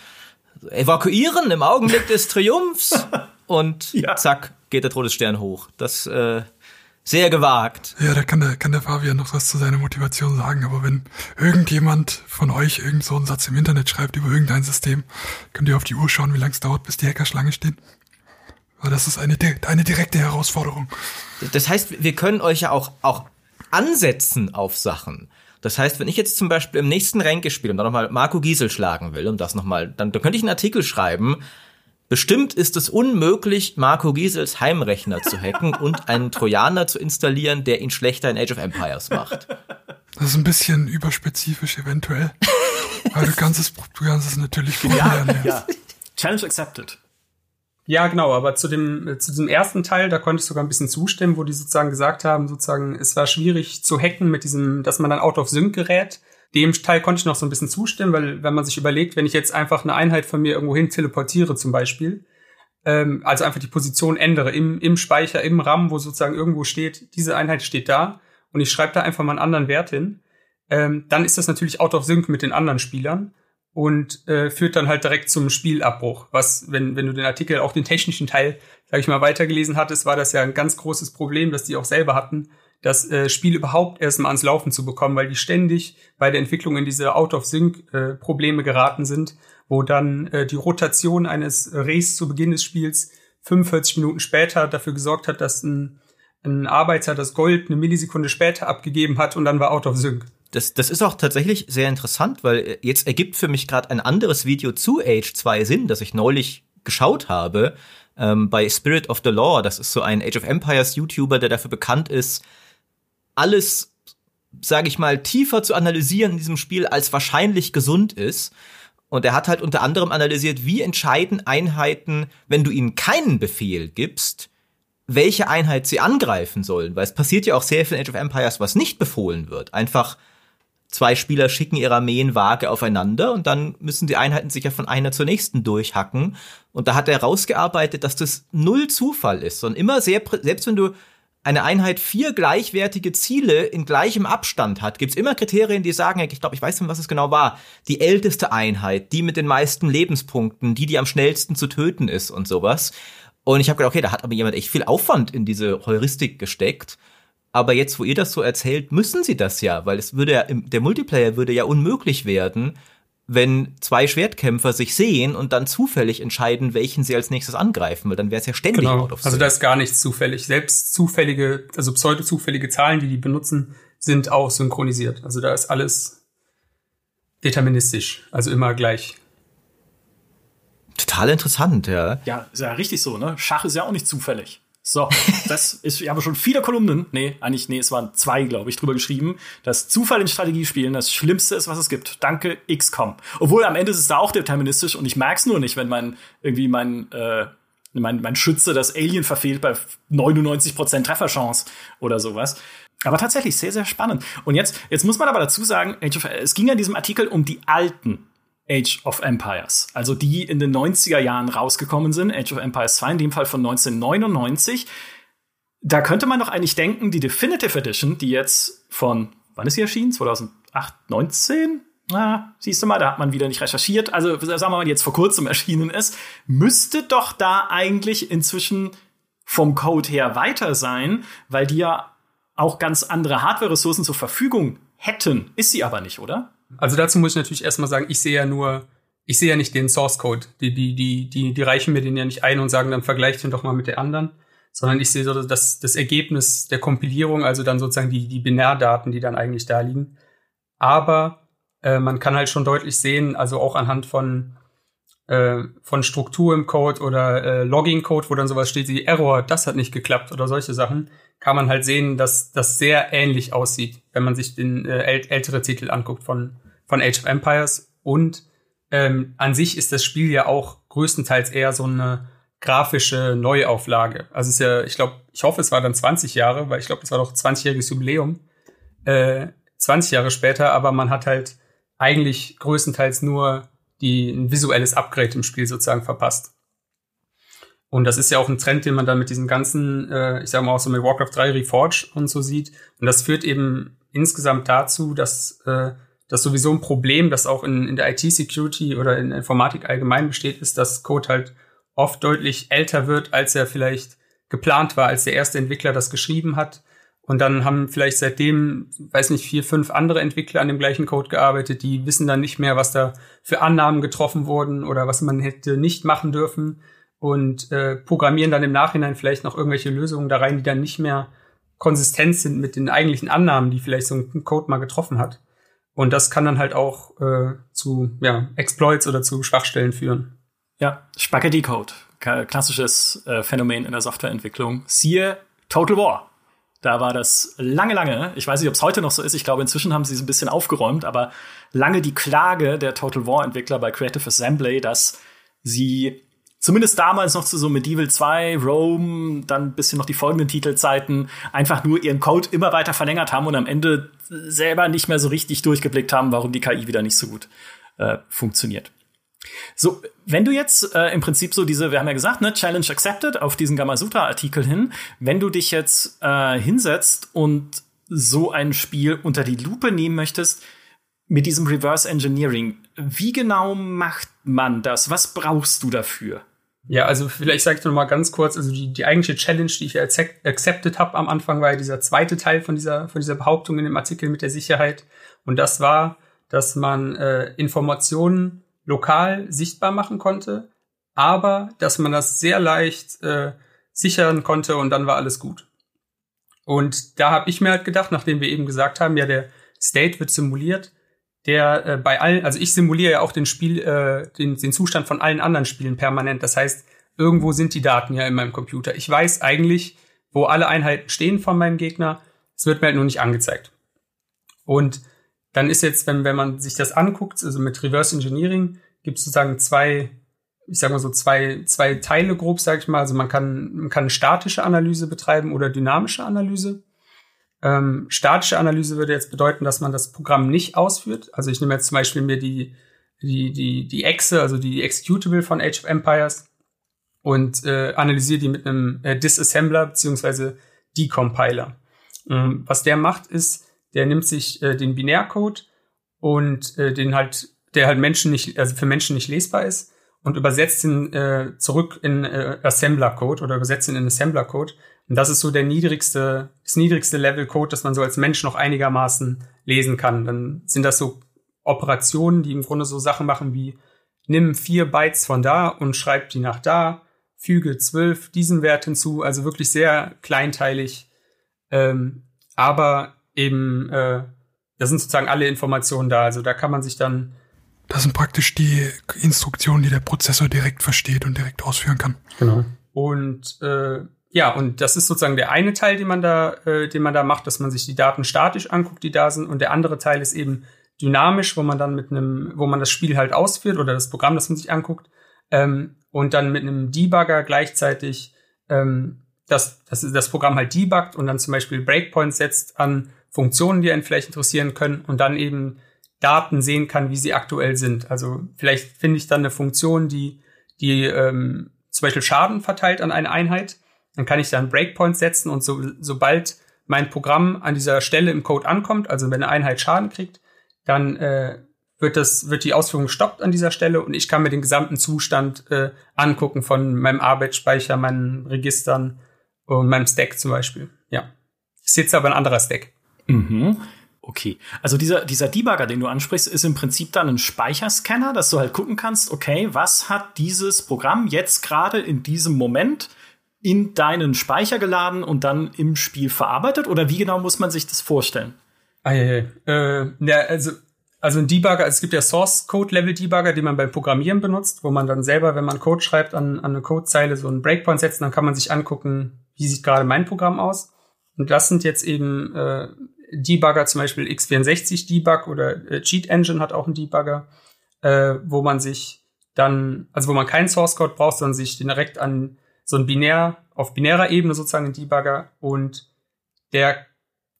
evakuieren im Augenblick des Triumphs und ja. zack geht der Todesstern hoch. Das äh, sehr gewagt. Ja, da kann der, kann der Fabian noch was zu seiner Motivation sagen, aber wenn irgendjemand von euch irgend so einen Satz im Internet schreibt über irgendein System, könnt ihr auf die Uhr schauen, wie lange es dauert, bis die Hackerschlange stehen. Aber das ist eine, eine direkte Herausforderung. Das heißt, wir können euch ja auch, auch ansetzen auf Sachen. Das heißt, wenn ich jetzt zum Beispiel im nächsten Ränkespiel und dann nochmal Marco Giesel schlagen will, um das nochmal, dann, dann könnte ich einen Artikel schreiben. Bestimmt ist es unmöglich, Marco Giesels Heimrechner zu hacken und einen Trojaner zu installieren, der ihn schlechter in Age of Empires macht. Das ist ein bisschen überspezifisch eventuell. Weil du kannst es, du kannst es natürlich probieren. Ja, ja. Challenge accepted. Ja, genau, aber zu dem, äh, zu diesem ersten Teil, da konnte ich sogar ein bisschen zustimmen, wo die sozusagen gesagt haben, sozusagen, es war schwierig zu hacken mit diesem, dass man dann out of sync gerät. Dem Teil konnte ich noch so ein bisschen zustimmen, weil wenn man sich überlegt, wenn ich jetzt einfach eine Einheit von mir irgendwo hin teleportiere zum Beispiel, ähm, also einfach die Position ändere im, im Speicher, im RAM, wo sozusagen irgendwo steht, diese Einheit steht da und ich schreibe da einfach mal einen anderen Wert hin, ähm, dann ist das natürlich out of sync mit den anderen Spielern und äh, führt dann halt direkt zum Spielabbruch. Was, wenn, wenn du den Artikel, auch den technischen Teil, sag ich mal, weitergelesen hattest, war das ja ein ganz großes Problem, das die auch selber hatten, das äh, Spiel überhaupt erstmal ans Laufen zu bekommen, weil die ständig bei der Entwicklung in diese Out-of-Sync-Probleme äh, geraten sind, wo dann äh, die Rotation eines Race zu Beginn des Spiels 45 Minuten später dafür gesorgt hat, dass ein, ein Arbeiter das Gold eine Millisekunde später abgegeben hat und dann war Out-of-Sync das, das ist auch tatsächlich sehr interessant, weil äh, jetzt ergibt für mich gerade ein anderes Video zu Age 2 Sinn, das ich neulich geschaut habe, ähm, bei Spirit of the Law. Das ist so ein Age of Empires YouTuber, der dafür bekannt ist, alles, sage ich mal, tiefer zu analysieren in diesem Spiel, als wahrscheinlich gesund ist. Und er hat halt unter anderem analysiert, wie entscheiden Einheiten, wenn du ihnen keinen Befehl gibst, welche Einheit sie angreifen sollen. Weil es passiert ja auch sehr viel in Age of Empires, was nicht befohlen wird. Einfach zwei Spieler schicken ihre Armeen vage aufeinander und dann müssen die Einheiten sich ja von einer zur nächsten durchhacken. Und da hat er herausgearbeitet, dass das null Zufall ist, sondern immer sehr, selbst wenn du eine Einheit vier gleichwertige Ziele in gleichem Abstand hat, gibt's immer Kriterien, die sagen, ich glaube, ich weiß nicht, was es genau war, die älteste Einheit, die mit den meisten Lebenspunkten, die, die am schnellsten zu töten ist und sowas. Und ich habe gedacht, okay, da hat aber jemand echt viel Aufwand in diese Heuristik gesteckt. Aber jetzt, wo ihr das so erzählt, müssen sie das ja, weil es würde ja, der Multiplayer würde ja unmöglich werden, wenn zwei Schwertkämpfer sich sehen und dann zufällig entscheiden, welchen sie als nächstes angreifen, weil dann wäre es ja ständig genau. Also da ist gar nichts zufällig. Selbst zufällige, also pseudo-zufällige Zahlen, die die benutzen, sind auch synchronisiert. Also da ist alles deterministisch, also immer gleich. Total interessant, ja. Ja, ist ja richtig so, ne? Schach ist ja auch nicht zufällig. So, das ist, ich habe schon viele Kolumnen, nee, eigentlich, nee, es waren zwei, glaube ich, drüber geschrieben, dass Zufall in Strategiespielen das Schlimmste ist, was es gibt. Danke, XCOM. Obwohl am Ende ist es da auch deterministisch und ich merk's nur nicht, wenn mein, irgendwie mein, äh, mein, mein Schütze das Alien verfehlt bei 99% Trefferchance oder sowas. Aber tatsächlich sehr, sehr spannend. Und jetzt, jetzt muss man aber dazu sagen, es ging in diesem Artikel um die alten Age of Empires, also die in den 90er Jahren rausgekommen sind, Age of Empires 2, in dem Fall von 1999. Da könnte man doch eigentlich denken, die Definitive Edition, die jetzt von, wann ist sie erschienen? 2008, 19? Na, siehst du mal, da hat man wieder nicht recherchiert. Also, sagen wir mal, die jetzt vor kurzem erschienen ist, müsste doch da eigentlich inzwischen vom Code her weiter sein, weil die ja auch ganz andere Hardware-Ressourcen zur Verfügung hätten. Ist sie aber nicht, oder? Also dazu muss ich natürlich erstmal sagen, ich sehe ja nur, ich sehe ja nicht den Source Code. Die, die, die, die, die reichen mir den ja nicht ein und sagen, dann vergleicht den doch mal mit der anderen. Sondern ich sehe so das, das Ergebnis der Kompilierung, also dann sozusagen die, die Binärdaten, die dann eigentlich da liegen. Aber äh, man kann halt schon deutlich sehen, also auch anhand von, äh, von Struktur im Code oder äh, Logging-Code, wo dann sowas steht wie Error, das hat nicht geklappt oder solche Sachen, kann man halt sehen, dass das sehr ähnlich aussieht, wenn man sich den äh, äl ältere Titel anguckt von, von Age of Empires. Und ähm, an sich ist das Spiel ja auch größtenteils eher so eine grafische Neuauflage. Also es ist ja, ich glaube, ich hoffe, es war dann 20 Jahre, weil ich glaube, es war doch 20-jähriges Jubiläum. Äh, 20 Jahre später, aber man hat halt eigentlich größtenteils nur die, ein visuelles Upgrade im Spiel sozusagen verpasst. Und das ist ja auch ein Trend, den man dann mit diesem ganzen, äh, ich sag mal auch so mit Warcraft 3 Reforged und so sieht. Und das führt eben insgesamt dazu, dass äh, das sowieso ein Problem, das auch in, in der IT-Security oder in der Informatik allgemein besteht, ist, dass Code halt oft deutlich älter wird, als er vielleicht geplant war, als der erste Entwickler das geschrieben hat. Und dann haben vielleicht seitdem, weiß nicht, vier, fünf andere Entwickler an dem gleichen Code gearbeitet, die wissen dann nicht mehr, was da für Annahmen getroffen wurden oder was man hätte nicht machen dürfen und äh, programmieren dann im Nachhinein vielleicht noch irgendwelche Lösungen da rein, die dann nicht mehr konsistent sind mit den eigentlichen Annahmen, die vielleicht so ein Code mal getroffen hat. Und das kann dann halt auch äh, zu ja, Exploits oder zu Schwachstellen führen. Ja, Spaghetti Code, klassisches äh, Phänomen in der Softwareentwicklung. Siehe Total War. Da war das lange, lange, ich weiß nicht, ob es heute noch so ist, ich glaube, inzwischen haben sie es ein bisschen aufgeräumt, aber lange die Klage der Total War-Entwickler bei Creative Assembly, dass sie zumindest damals noch zu so Medieval 2, Rome, dann bisschen noch die folgenden Titelzeiten, einfach nur ihren Code immer weiter verlängert haben und am Ende selber nicht mehr so richtig durchgeblickt haben, warum die KI wieder nicht so gut äh, funktioniert. So, wenn du jetzt äh, im Prinzip so diese, wir haben ja gesagt, ne, Challenge accepted auf diesen Gamasutra-Artikel hin, wenn du dich jetzt äh, hinsetzt und so ein Spiel unter die Lupe nehmen möchtest, mit diesem Reverse Engineering, wie genau macht man das? Was brauchst du dafür? Ja, also vielleicht sage ich noch mal ganz kurz, also die, die eigentliche Challenge, die ich accepted habe am Anfang, war ja dieser zweite Teil von dieser, von dieser Behauptung in dem Artikel mit der Sicherheit. Und das war, dass man äh, Informationen lokal sichtbar machen konnte, aber dass man das sehr leicht äh, sichern konnte und dann war alles gut. Und da habe ich mir halt gedacht, nachdem wir eben gesagt haben, ja, der State wird simuliert, der äh, bei allen, also ich simuliere ja auch den Spiel, äh, den, den Zustand von allen anderen Spielen permanent. Das heißt, irgendwo sind die Daten ja in meinem Computer. Ich weiß eigentlich, wo alle Einheiten stehen von meinem Gegner. Es wird mir halt nur nicht angezeigt. Und dann ist jetzt, wenn, wenn man sich das anguckt, also mit Reverse Engineering, gibt es sozusagen zwei, ich sag mal so zwei, zwei Teile grob, sag ich mal. Also man kann, man kann statische Analyse betreiben oder dynamische Analyse. Ähm, statische Analyse würde jetzt bedeuten, dass man das Programm nicht ausführt. Also ich nehme jetzt zum Beispiel mir die, die, die, die Exe, also die Executable von Age of Empires und äh, analysiere die mit einem äh, Disassembler beziehungsweise Decompiler. Ähm, was der macht, ist, der nimmt sich äh, den Binärcode und äh, den halt, der halt Menschen nicht, also für Menschen nicht lesbar ist und übersetzt ihn äh, zurück in äh, Assembler-Code oder übersetzt ihn in Assembler-Code. Und das ist so der niedrigste, das niedrigste Level-Code, das man so als Mensch noch einigermaßen lesen kann. Dann sind das so Operationen, die im Grunde so Sachen machen wie nimm vier Bytes von da und schreib die nach da, füge zwölf diesen Wert hinzu, also wirklich sehr kleinteilig. Ähm, aber eben, äh, da sind sozusagen alle Informationen da. Also da kann man sich dann. Das sind praktisch die Instruktionen, die der Prozessor direkt versteht und direkt ausführen kann. Genau. Und äh, ja, und das ist sozusagen der eine Teil, den man da, äh, den man da macht, dass man sich die Daten statisch anguckt, die da sind. Und der andere Teil ist eben dynamisch, wo man dann mit einem, wo man das Spiel halt ausführt oder das Programm, das man sich anguckt, ähm, und dann mit einem Debugger gleichzeitig ähm, das, das, das Programm halt debuggt und dann zum Beispiel Breakpoints setzt an Funktionen, die einen vielleicht interessieren können und dann eben Daten sehen kann, wie sie aktuell sind. Also vielleicht finde ich dann eine Funktion, die, die ähm, zum Beispiel Schaden verteilt an eine Einheit. Dann kann ich da einen Breakpoint setzen und so, sobald mein Programm an dieser Stelle im Code ankommt, also wenn eine Einheit Schaden kriegt, dann äh, wird das wird die Ausführung gestoppt an dieser Stelle und ich kann mir den gesamten Zustand äh, angucken von meinem Arbeitsspeicher, meinen Registern und meinem Stack zum Beispiel. Ja, ist jetzt aber ein anderer Stack. Mhm. Okay, also dieser, dieser Debugger, den du ansprichst, ist im Prinzip dann ein Speicherscanner, dass du halt gucken kannst, okay, was hat dieses Programm jetzt gerade in diesem Moment in deinen Speicher geladen und dann im Spiel verarbeitet? Oder wie genau muss man sich das vorstellen? Ah, ja, ja. Äh, ja, also, also ein Debugger, es gibt ja Source Code Level Debugger, den man beim Programmieren benutzt, wo man dann selber, wenn man Code schreibt, an, an eine Codezeile so einen Breakpoint setzt, dann kann man sich angucken, wie sieht gerade mein Programm aus. Und das sind jetzt eben äh, Debugger, zum Beispiel x64 Debug oder äh, Cheat Engine hat auch einen Debugger, äh, wo man sich dann, also wo man keinen Source Code braucht, sondern sich direkt an so ein binär, auf binärer Ebene sozusagen einen Debugger und der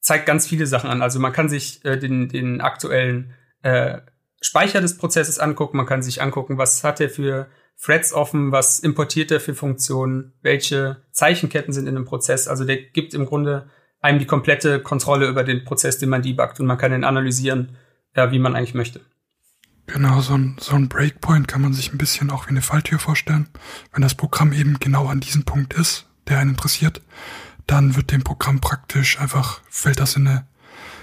zeigt ganz viele Sachen an. Also man kann sich äh, den, den aktuellen äh, Speicher des Prozesses angucken, man kann sich angucken, was hat er für Threads offen, was importiert er für Funktionen, welche Zeichenketten sind in dem Prozess. Also der gibt im Grunde einem die komplette Kontrolle über den Prozess, den man debuggt und man kann ihn analysieren, ja, wie man eigentlich möchte. Genau, so ein, so ein Breakpoint kann man sich ein bisschen auch wie eine Falltür vorstellen. Wenn das Programm eben genau an diesem Punkt ist, der einen interessiert, dann wird dem Programm praktisch einfach, fällt das in eine,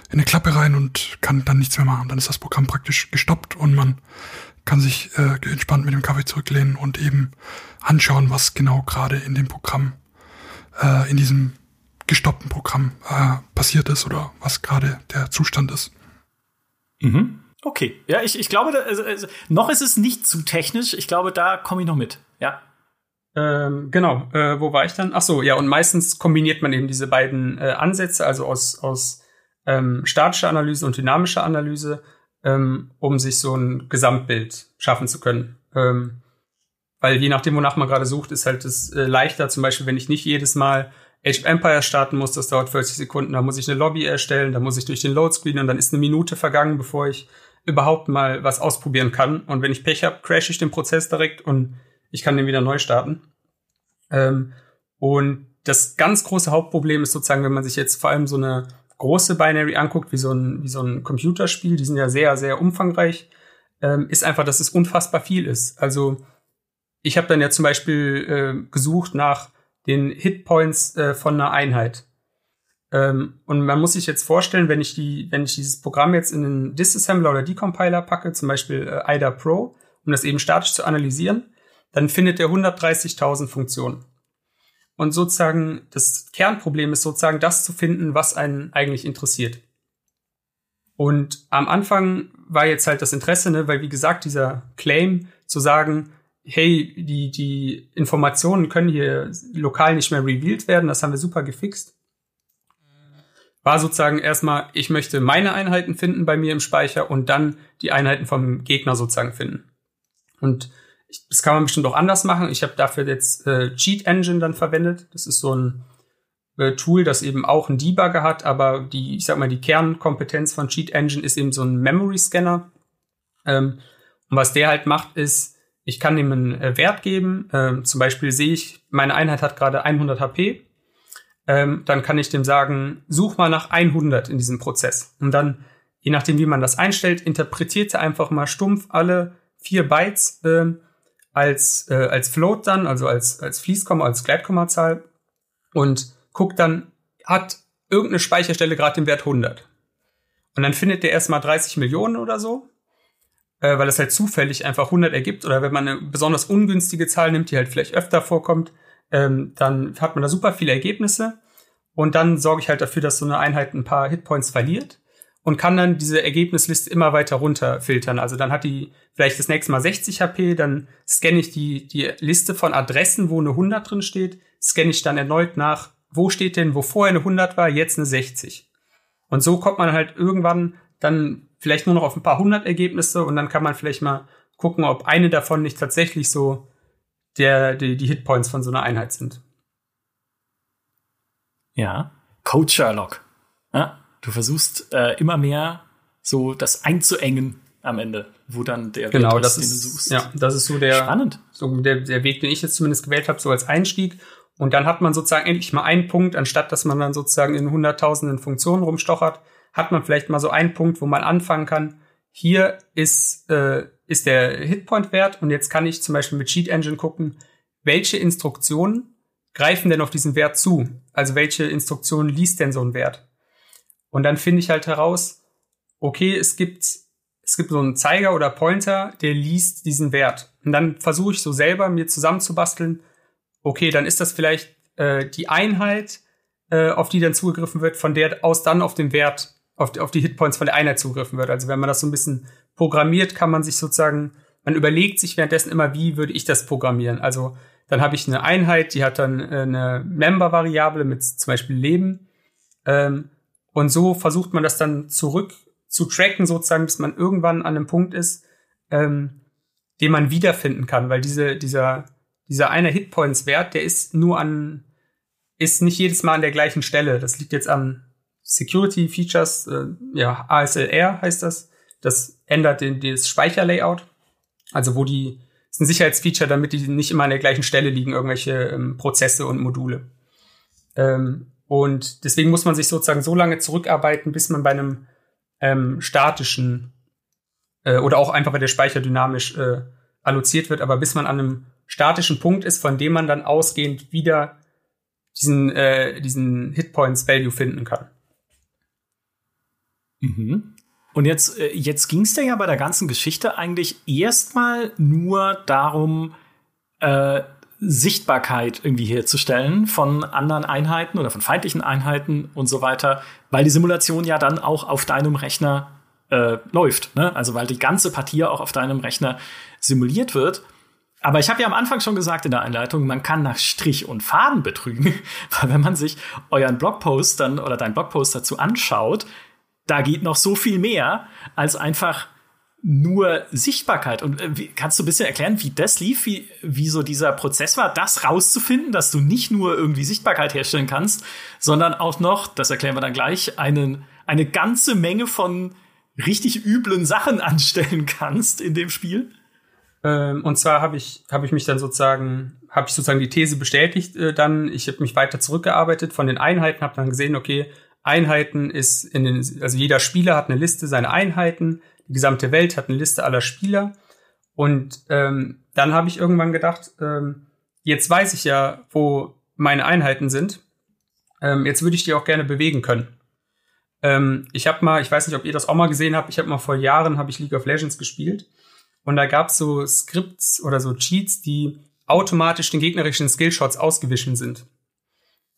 in eine Klappe rein und kann dann nichts mehr machen. Dann ist das Programm praktisch gestoppt und man kann sich äh, entspannt mit dem Kaffee zurücklehnen und eben anschauen, was genau gerade in dem Programm, äh, in diesem gestoppten Programm äh, passiert ist oder was gerade der Zustand ist. Mhm. Okay, ja, ich, ich glaube, da, also, also, noch ist es nicht zu technisch. Ich glaube, da komme ich noch mit. Ja. Ähm, genau, äh, wo war ich dann? Ach so, ja, und meistens kombiniert man eben diese beiden äh, Ansätze, also aus, aus ähm, statischer Analyse und dynamischer Analyse, ähm, um sich so ein Gesamtbild schaffen zu können. Ähm, weil je nachdem, wonach man gerade sucht, ist halt es äh, leichter. Zum Beispiel, wenn ich nicht jedes Mal Age of Empires starten muss, das dauert 40 Sekunden, da muss ich eine Lobby erstellen, da muss ich durch den Loadscreen und dann ist eine Minute vergangen, bevor ich überhaupt mal was ausprobieren kann. Und wenn ich Pech habe, crash ich den Prozess direkt und ich kann den wieder neu starten. Ähm, und das ganz große Hauptproblem ist sozusagen, wenn man sich jetzt vor allem so eine große Binary anguckt, wie so ein, wie so ein Computerspiel, die sind ja sehr, sehr umfangreich, ähm, ist einfach, dass es unfassbar viel ist. Also ich habe dann ja zum Beispiel äh, gesucht nach den Hitpoints äh, von einer Einheit. Ähm, und man muss sich jetzt vorstellen, wenn ich die, wenn ich dieses Programm jetzt in einen Disassembler oder Decompiler packe, zum Beispiel äh, IDA Pro, um das eben statisch zu analysieren, dann findet er 130.000 Funktionen. Und sozusagen das Kernproblem ist sozusagen das zu finden, was einen eigentlich interessiert. Und am Anfang war jetzt halt das Interesse, ne, weil wie gesagt, dieser Claim zu sagen, hey, die, die Informationen können hier lokal nicht mehr revealed werden, das haben wir super gefixt. War sozusagen erstmal, ich möchte meine Einheiten finden bei mir im Speicher und dann die Einheiten vom Gegner sozusagen finden. Und ich, das kann man bestimmt auch anders machen. Ich habe dafür jetzt äh, Cheat Engine dann verwendet. Das ist so ein äh, Tool, das eben auch einen Debugger hat, aber die, ich sag mal, die Kernkompetenz von Cheat Engine ist eben so ein Memory Scanner. Ähm, und was der halt macht, ist, ich kann ihm einen äh, Wert geben. Ähm, zum Beispiel sehe ich, meine Einheit hat gerade 100 HP. Ähm, dann kann ich dem sagen, such mal nach 100 in diesem Prozess. Und dann, je nachdem, wie man das einstellt, interpretiert er einfach mal stumpf alle vier Bytes äh, als, äh, als Float dann, also als, als Fließkomma, als Gleitkommazahl und guckt dann, hat irgendeine Speicherstelle gerade den Wert 100. Und dann findet der erstmal 30 Millionen oder so, äh, weil es halt zufällig einfach 100 ergibt. Oder wenn man eine besonders ungünstige Zahl nimmt, die halt vielleicht öfter vorkommt, ähm, dann hat man da super viele Ergebnisse. Und dann sorge ich halt dafür, dass so eine Einheit ein paar Hitpoints verliert und kann dann diese Ergebnisliste immer weiter runterfiltern. Also dann hat die vielleicht das nächste Mal 60 HP, dann scanne ich die, die Liste von Adressen, wo eine 100 drin steht, scanne ich dann erneut nach, wo steht denn, wo vorher eine 100 war, jetzt eine 60. Und so kommt man halt irgendwann dann vielleicht nur noch auf ein paar hundert Ergebnisse und dann kann man vielleicht mal gucken, ob eine davon nicht tatsächlich so der, die, die Hitpoints von so einer Einheit sind. Ja, Code Sherlock. Ja, du versuchst äh, immer mehr so das einzuengen am Ende, wo dann der genau, das ist, den du suchst. Ja, das ist so der spannend. So der, der Weg, den ich jetzt zumindest gewählt habe, so als Einstieg. Und dann hat man sozusagen endlich mal einen Punkt, anstatt dass man dann sozusagen in hunderttausenden Funktionen rumstochert, hat man vielleicht mal so einen Punkt, wo man anfangen kann. Hier ist, äh, ist der Hitpoint-Wert und jetzt kann ich zum Beispiel mit Cheat Engine gucken, welche Instruktionen greifen denn auf diesen Wert zu? Also welche Instruktionen liest denn so ein Wert? Und dann finde ich halt heraus, okay, es gibt, es gibt so einen Zeiger oder Pointer, der liest diesen Wert. Und dann versuche ich so selber mir zusammenzubasteln, okay, dann ist das vielleicht äh, die Einheit, äh, auf die dann zugegriffen wird, von der aus dann auf den Wert, auf, auf die Hitpoints von der Einheit zugegriffen wird. Also wenn man das so ein bisschen programmiert, kann man sich sozusagen, man überlegt sich währenddessen immer, wie würde ich das programmieren. Also dann habe ich eine Einheit, die hat dann äh, eine Member-Variable mit zum Beispiel Leben. Ähm, und so versucht man das dann zurück zu tracken, sozusagen, bis man irgendwann an einem Punkt ist, ähm, den man wiederfinden kann, weil diese, dieser, dieser eine Hitpoints-Wert, der ist nur an, ist nicht jedes Mal an der gleichen Stelle. Das liegt jetzt an Security Features, äh, ja, ASLR heißt das. Das ändert den, das Speicherlayout. Also wo die, ist ein Sicherheitsfeature, damit die nicht immer an der gleichen Stelle liegen, irgendwelche ähm, Prozesse und Module. Ähm, und deswegen muss man sich sozusagen so lange zurückarbeiten, bis man bei einem ähm, statischen äh, oder auch einfach, weil der Speicher dynamisch äh, alloziert wird, aber bis man an einem statischen Punkt ist, von dem man dann ausgehend wieder diesen, äh, diesen Hitpoints Value finden kann. Mhm. Und jetzt, äh, jetzt ging es ja bei der ganzen Geschichte eigentlich erstmal nur darum, äh, Sichtbarkeit irgendwie herzustellen von anderen Einheiten oder von feindlichen Einheiten und so weiter, weil die Simulation ja dann auch auf deinem Rechner äh, läuft. Ne? Also weil die ganze Partie auch auf deinem Rechner simuliert wird. Aber ich habe ja am Anfang schon gesagt in der Einleitung, man kann nach Strich und Faden betrügen, weil wenn man sich euren Blogpost dann oder deinen Blogpost dazu anschaut, da geht noch so viel mehr als einfach nur Sichtbarkeit. Und äh, kannst du ein bisschen erklären, wie das lief, wie, wie so dieser Prozess war, das rauszufinden, dass du nicht nur irgendwie Sichtbarkeit herstellen kannst, sondern auch noch, das erklären wir dann gleich, einen, eine ganze Menge von richtig üblen Sachen anstellen kannst in dem Spiel? Ähm, und zwar habe ich, habe ich mich dann sozusagen, habe ich sozusagen die These bestätigt äh, dann. Ich habe mich weiter zurückgearbeitet von den Einheiten, habe dann gesehen, okay, Einheiten ist in den, also jeder Spieler hat eine Liste seiner Einheiten die gesamte Welt hat eine Liste aller Spieler. Und ähm, dann habe ich irgendwann gedacht, ähm, jetzt weiß ich ja, wo meine Einheiten sind. Ähm, jetzt würde ich die auch gerne bewegen können. Ähm, ich habe mal, ich weiß nicht, ob ihr das auch mal gesehen habt, ich habe mal vor Jahren habe ich League of Legends gespielt und da gab es so Skripts oder so Cheats, die automatisch den gegnerischen Skillshots ausgewichen sind.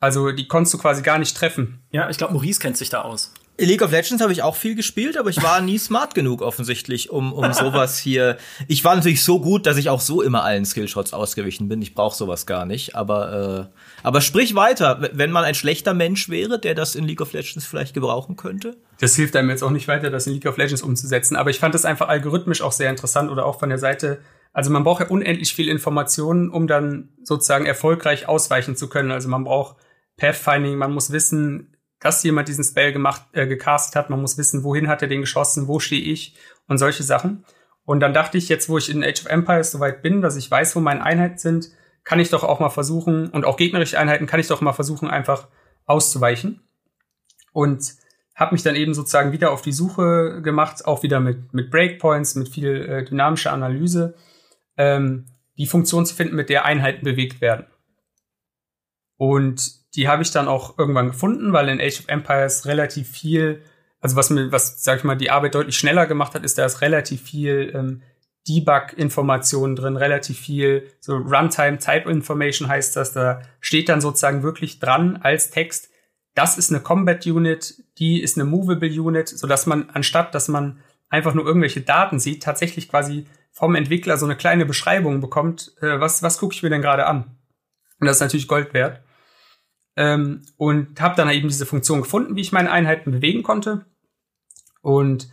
Also die konntest du quasi gar nicht treffen. Ja, ich glaube, Maurice kennt sich da aus. League of Legends habe ich auch viel gespielt, aber ich war nie smart genug offensichtlich, um, um sowas hier. Ich war natürlich so gut, dass ich auch so immer allen Skillshots ausgewichen bin. Ich brauche sowas gar nicht. Aber, äh, aber sprich weiter, wenn man ein schlechter Mensch wäre, der das in League of Legends vielleicht gebrauchen könnte. Das hilft einem jetzt auch nicht weiter, das in League of Legends umzusetzen. Aber ich fand das einfach algorithmisch auch sehr interessant oder auch von der Seite. Also man braucht ja unendlich viel Informationen, um dann sozusagen erfolgreich ausweichen zu können. Also man braucht Pathfinding, man muss wissen, dass jemand diesen Spell gemacht, äh, gecastet hat. Man muss wissen, wohin hat er den geschossen, wo stehe ich und solche Sachen. Und dann dachte ich, jetzt wo ich in Age of Empires soweit bin, dass ich weiß, wo meine Einheiten sind, kann ich doch auch mal versuchen, und auch gegnerische Einheiten kann ich doch mal versuchen, einfach auszuweichen. Und habe mich dann eben sozusagen wieder auf die Suche gemacht, auch wieder mit, mit Breakpoints, mit viel äh, dynamischer Analyse, ähm, die Funktion zu finden, mit der Einheiten bewegt werden. Und die habe ich dann auch irgendwann gefunden, weil in Age of Empires relativ viel, also was mir, was, sag ich mal, die Arbeit deutlich schneller gemacht hat, ist, da ist relativ viel ähm, Debug-Informationen drin, relativ viel, so Runtime Type Information heißt das, da steht dann sozusagen wirklich dran als Text, das ist eine Combat Unit, die ist eine Movable Unit, so dass man, anstatt dass man einfach nur irgendwelche Daten sieht, tatsächlich quasi vom Entwickler so eine kleine Beschreibung bekommt, äh, was, was gucke ich mir denn gerade an? Und das ist natürlich Gold wert. Ähm, und habe dann eben diese Funktion gefunden, wie ich meine Einheiten bewegen konnte. Und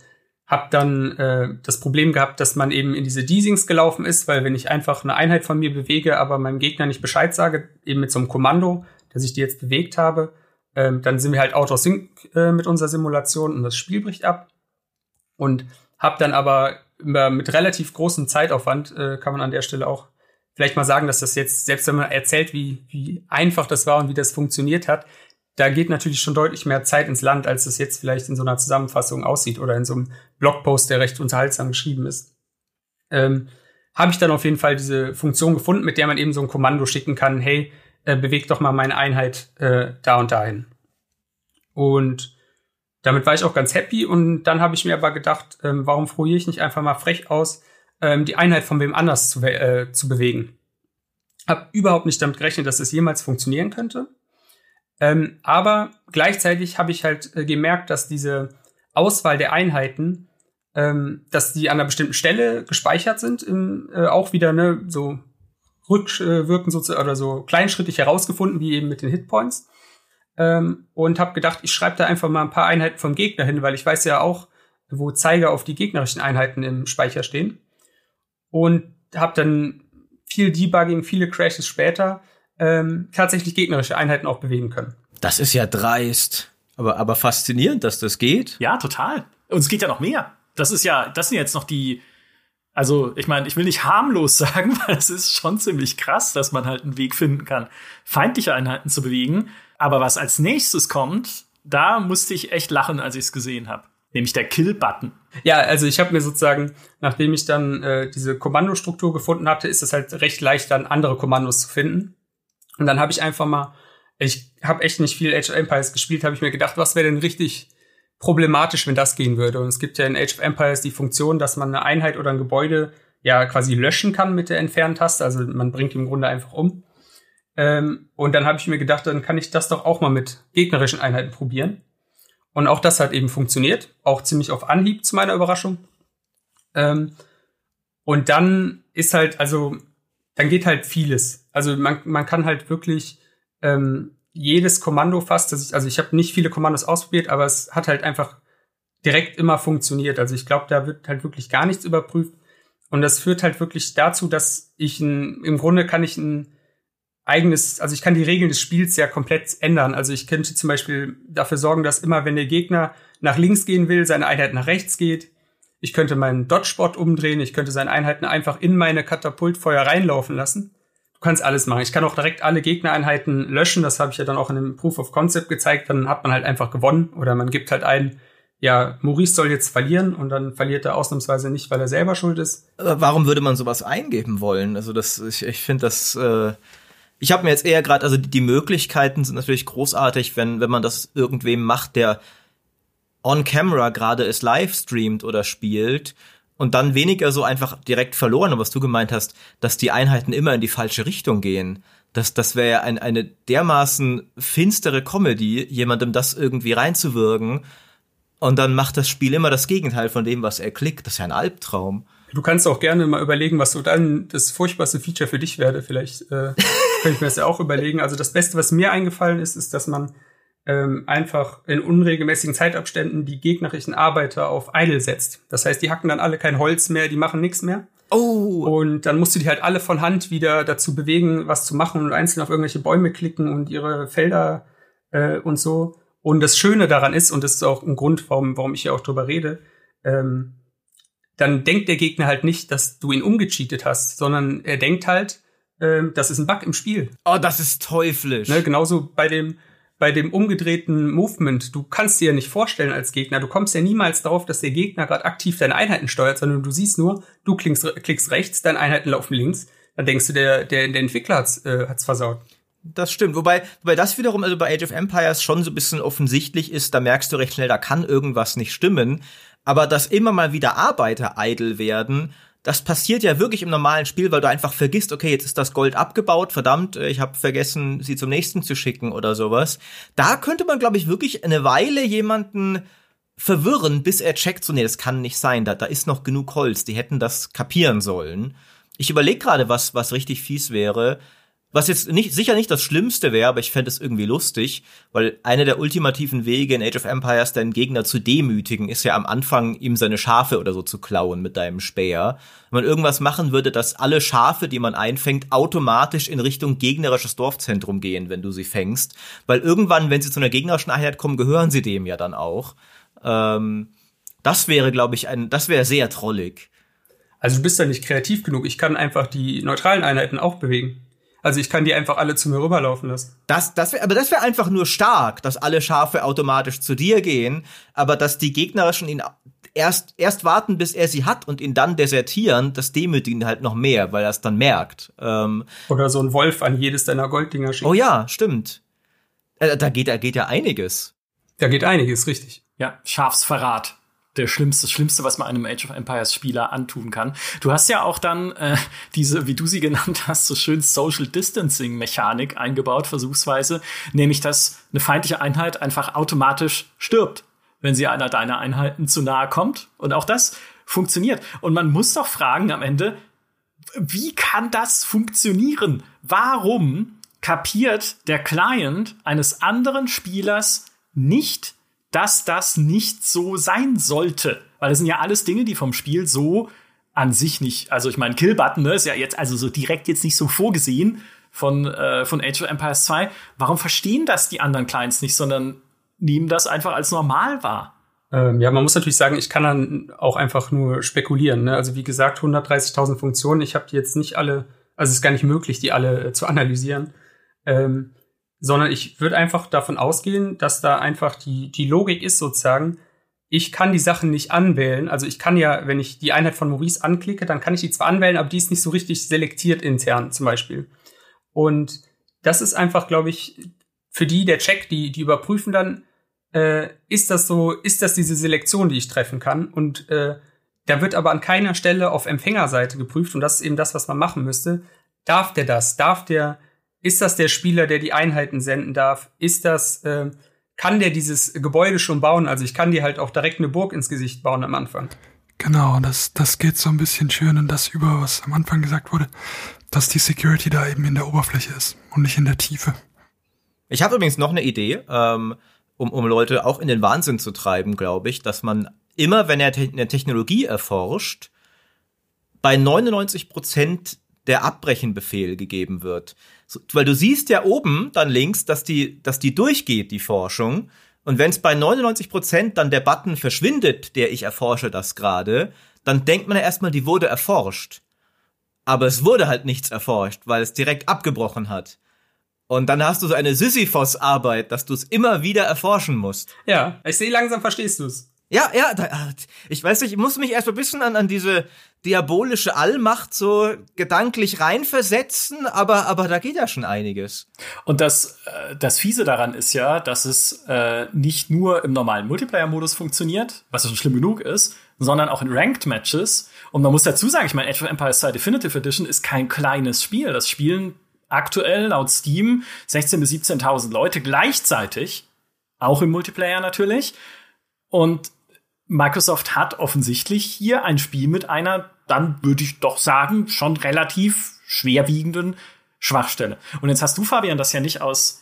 habe dann äh, das Problem gehabt, dass man eben in diese Deasings gelaufen ist, weil wenn ich einfach eine Einheit von mir bewege, aber meinem Gegner nicht Bescheid sage, eben mit so einem Kommando, dass ich die jetzt bewegt habe, ähm, dann sind wir halt out of sync äh, mit unserer Simulation und das Spiel bricht ab. Und habe dann aber mit relativ großem Zeitaufwand, äh, kann man an der Stelle auch vielleicht mal sagen, dass das jetzt, selbst wenn man erzählt, wie, wie einfach das war und wie das funktioniert hat, da geht natürlich schon deutlich mehr Zeit ins Land, als das jetzt vielleicht in so einer Zusammenfassung aussieht oder in so einem Blogpost, der recht unterhaltsam geschrieben ist. Ähm, Habe ich dann auf jeden Fall diese Funktion gefunden, mit der man eben so ein Kommando schicken kann, hey, äh, beweg doch mal meine Einheit äh, da und dahin. Und damit war ich auch ganz happy und dann habe ich mir aber gedacht, ähm, warum probiere ich nicht einfach mal frech aus, ähm, die Einheit von wem anders zu, äh, zu bewegen. Hab überhaupt nicht damit gerechnet, dass das jemals funktionieren könnte. Ähm, aber gleichzeitig habe ich halt äh, gemerkt, dass diese Auswahl der Einheiten, ähm, dass die an einer bestimmten Stelle gespeichert sind, im, äh, auch wieder ne, so rückwirken sozusagen oder so kleinschrittig herausgefunden, wie eben mit den Hitpoints. Ähm, und habe gedacht, ich schreibe da einfach mal ein paar Einheiten vom Gegner hin, weil ich weiß ja auch, wo Zeiger auf die gegnerischen Einheiten im Speicher stehen und habe dann viel Debugging, viele Crashes später ähm, tatsächlich gegnerische Einheiten auch bewegen können. Das ist ja dreist, aber aber faszinierend, dass das geht. Ja, total. Und es geht ja noch mehr. Das ist ja, das sind jetzt noch die also, ich meine, ich will nicht harmlos sagen, weil es ist schon ziemlich krass, dass man halt einen Weg finden kann, feindliche Einheiten zu bewegen. Aber was als nächstes kommt, da musste ich echt lachen, als ich es gesehen habe nämlich der Kill-Button. Ja, also ich habe mir sozusagen, nachdem ich dann äh, diese Kommandostruktur gefunden hatte, ist es halt recht leicht, dann andere Kommandos zu finden. Und dann habe ich einfach mal, ich habe echt nicht viel Age of Empires gespielt, habe ich mir gedacht, was wäre denn richtig problematisch, wenn das gehen würde. Und es gibt ja in Age of Empires die Funktion, dass man eine Einheit oder ein Gebäude ja quasi löschen kann mit der Entferntaste. Also man bringt im Grunde einfach um. Ähm, und dann habe ich mir gedacht, dann kann ich das doch auch mal mit gegnerischen Einheiten probieren. Und auch das hat eben funktioniert, auch ziemlich auf Anhieb zu meiner Überraschung. Ähm, und dann ist halt, also, dann geht halt vieles. Also man, man kann halt wirklich ähm, jedes Kommando fast, ich, also ich habe nicht viele Kommandos ausprobiert, aber es hat halt einfach direkt immer funktioniert. Also ich glaube, da wird halt wirklich gar nichts überprüft. Und das führt halt wirklich dazu, dass ich ein, im Grunde kann ich ein eigenes, also ich kann die Regeln des Spiels ja komplett ändern. Also ich könnte zum Beispiel dafür sorgen, dass immer, wenn der Gegner nach links gehen will, seine Einheit nach rechts geht. Ich könnte meinen Dodge-Bot umdrehen. Ich könnte seine Einheiten einfach in meine Katapultfeuer reinlaufen lassen. Du kannst alles machen. Ich kann auch direkt alle Gegnereinheiten löschen. Das habe ich ja dann auch in dem Proof of Concept gezeigt. Dann hat man halt einfach gewonnen. Oder man gibt halt ein, ja, Maurice soll jetzt verlieren und dann verliert er ausnahmsweise nicht, weil er selber schuld ist. Aber warum würde man sowas eingeben wollen? Also das, ich, ich finde das. Äh ich habe mir jetzt eher gerade, also die Möglichkeiten sind natürlich großartig, wenn wenn man das irgendwem macht, der on camera gerade es live streamt oder spielt und dann weniger so einfach direkt verloren, was du gemeint hast, dass die Einheiten immer in die falsche Richtung gehen. Das, das wäre ja ein, eine dermaßen finstere Comedy, jemandem das irgendwie reinzuwirken. Und dann macht das Spiel immer das Gegenteil von dem, was er klickt. Das ist ja ein Albtraum. Du kannst auch gerne mal überlegen, was so dann das furchtbarste Feature für dich werde. Vielleicht äh, könnte ich mir das ja auch überlegen. Also das Beste, was mir eingefallen ist, ist, dass man ähm, einfach in unregelmäßigen Zeitabständen die gegnerischen Arbeiter auf Idle setzt. Das heißt, die hacken dann alle kein Holz mehr, die machen nichts mehr. Oh. Und dann musst du die halt alle von Hand wieder dazu bewegen, was zu machen und einzeln auf irgendwelche Bäume klicken und ihre Felder äh, und so. Und das Schöne daran ist, und das ist auch ein Grund, warum, warum ich hier auch drüber rede, ähm, dann denkt der Gegner halt nicht, dass du ihn umgecheatet hast, sondern er denkt halt, ähm, das ist ein Bug im Spiel. Oh, das ist teuflisch. Ne, genauso bei dem, bei dem umgedrehten Movement, du kannst dir ja nicht vorstellen als Gegner, du kommst ja niemals darauf, dass der Gegner gerade aktiv deine Einheiten steuert, sondern du siehst nur, du klickst, klickst rechts, deine Einheiten laufen links, dann denkst du, der, der, der Entwickler hat's, äh, hat's versaut. Das stimmt. Wobei, wobei das wiederum, also bei Age of Empires schon so ein bisschen offensichtlich ist, da merkst du recht schnell, da kann irgendwas nicht stimmen. Aber dass immer mal wieder Arbeiter idle werden, das passiert ja wirklich im normalen Spiel, weil du einfach vergisst, okay, jetzt ist das Gold abgebaut, verdammt, äh, ich habe vergessen, sie zum nächsten zu schicken oder sowas. Da könnte man, glaube ich, wirklich eine Weile jemanden verwirren, bis er checkt, so nee, das kann nicht sein, da, da ist noch genug Holz, die hätten das kapieren sollen. Ich überlege gerade, was, was richtig fies wäre. Was jetzt nicht, sicher nicht das Schlimmste wäre, aber ich fände es irgendwie lustig, weil einer der ultimativen Wege in Age of Empires, deinen Gegner zu demütigen, ist ja am Anfang, ihm seine Schafe oder so zu klauen mit deinem Speer. Wenn man irgendwas machen würde, dass alle Schafe, die man einfängt, automatisch in Richtung gegnerisches Dorfzentrum gehen, wenn du sie fängst. Weil irgendwann, wenn sie zu einer gegnerischen Einheit kommen, gehören sie dem ja dann auch. Ähm, das wäre, glaube ich, ein, das wäre sehr trollig. Also du bist da nicht kreativ genug. Ich kann einfach die neutralen Einheiten auch bewegen. Also ich kann die einfach alle zu mir rüberlaufen lassen. Das, das wär, aber das wäre einfach nur stark, dass alle Schafe automatisch zu dir gehen, aber dass die gegnerischen ihn erst, erst warten, bis er sie hat und ihn dann desertieren, das demütigt ihn halt noch mehr, weil er es dann merkt. Ähm, Oder so ein Wolf an jedes deiner Golddinger schickt. Oh ja, stimmt. Äh, da geht, da geht ja einiges. Da geht einiges, richtig. Ja, Schafsverrat der schlimmste, das Schlimmste, was man einem Age of Empires Spieler antun kann. Du hast ja auch dann äh, diese, wie du sie genannt hast, so schön Social Distancing Mechanik eingebaut, versuchsweise, nämlich dass eine feindliche Einheit einfach automatisch stirbt, wenn sie einer deiner Einheiten zu nahe kommt. Und auch das funktioniert. Und man muss doch fragen am Ende, wie kann das funktionieren? Warum kapiert der Client eines anderen Spielers nicht, dass das nicht so sein sollte. Weil das sind ja alles Dinge, die vom Spiel so an sich nicht, also ich meine, Kill-Button ne, ist ja jetzt also so direkt jetzt nicht so vorgesehen von, äh, von Age of Empires 2. Warum verstehen das die anderen Clients nicht, sondern nehmen das einfach als normal wahr? Ähm, ja, man muss natürlich sagen, ich kann dann auch einfach nur spekulieren. Ne? Also wie gesagt, 130.000 Funktionen. Ich habe die jetzt nicht alle, also es ist gar nicht möglich, die alle äh, zu analysieren. Ähm, sondern ich würde einfach davon ausgehen, dass da einfach die, die Logik ist sozusagen, ich kann die Sachen nicht anwählen. Also ich kann ja, wenn ich die Einheit von Maurice anklicke, dann kann ich die zwar anwählen, aber die ist nicht so richtig selektiert intern zum Beispiel. Und das ist einfach, glaube ich, für die der Check, die, die überprüfen dann, äh, ist das so, ist das diese Selektion, die ich treffen kann? Und äh, da wird aber an keiner Stelle auf Empfängerseite geprüft, und das ist eben das, was man machen müsste. Darf der das? Darf der ist das der Spieler, der die Einheiten senden darf? Ist das, äh, kann der dieses Gebäude schon bauen? Also ich kann dir halt auch direkt eine Burg ins Gesicht bauen am Anfang. Genau, das, das geht so ein bisschen schön in das über, was am Anfang gesagt wurde, dass die Security da eben in der Oberfläche ist und nicht in der Tiefe. Ich habe übrigens noch eine Idee. Ähm, um, um Leute auch in den Wahnsinn zu treiben, glaube ich, dass man immer, wenn er te eine Technologie erforscht, bei 99 Prozent der Abbrechenbefehl gegeben wird. Weil du siehst ja oben dann links, dass die, dass die durchgeht, die Forschung. Und wenn es bei 99 Prozent dann der Button verschwindet, der ich erforsche das gerade, dann denkt man ja erstmal, die wurde erforscht. Aber es wurde halt nichts erforscht, weil es direkt abgebrochen hat. Und dann hast du so eine Sisyphos-Arbeit, dass du es immer wieder erforschen musst. Ja, ich sehe langsam verstehst du es. Ja, ja, da, ah, ich weiß nicht, ich muss mich erst ein bisschen an, an diese diabolische Allmacht so gedanklich reinversetzen, aber, aber da geht ja schon einiges. Und das, äh, das Fiese daran ist ja, dass es äh, nicht nur im normalen Multiplayer-Modus funktioniert, was schon schlimm genug ist, sondern auch in Ranked Matches. Und man muss dazu sagen, ich meine, Age of Empires 2 Definitive Edition ist kein kleines Spiel. Das spielen aktuell laut Steam 16.000 bis 17.000 Leute gleichzeitig, auch im Multiplayer natürlich. Und Microsoft hat offensichtlich hier ein Spiel mit einer, dann würde ich doch sagen, schon relativ schwerwiegenden Schwachstelle. Und jetzt hast du, Fabian, das ja nicht aus,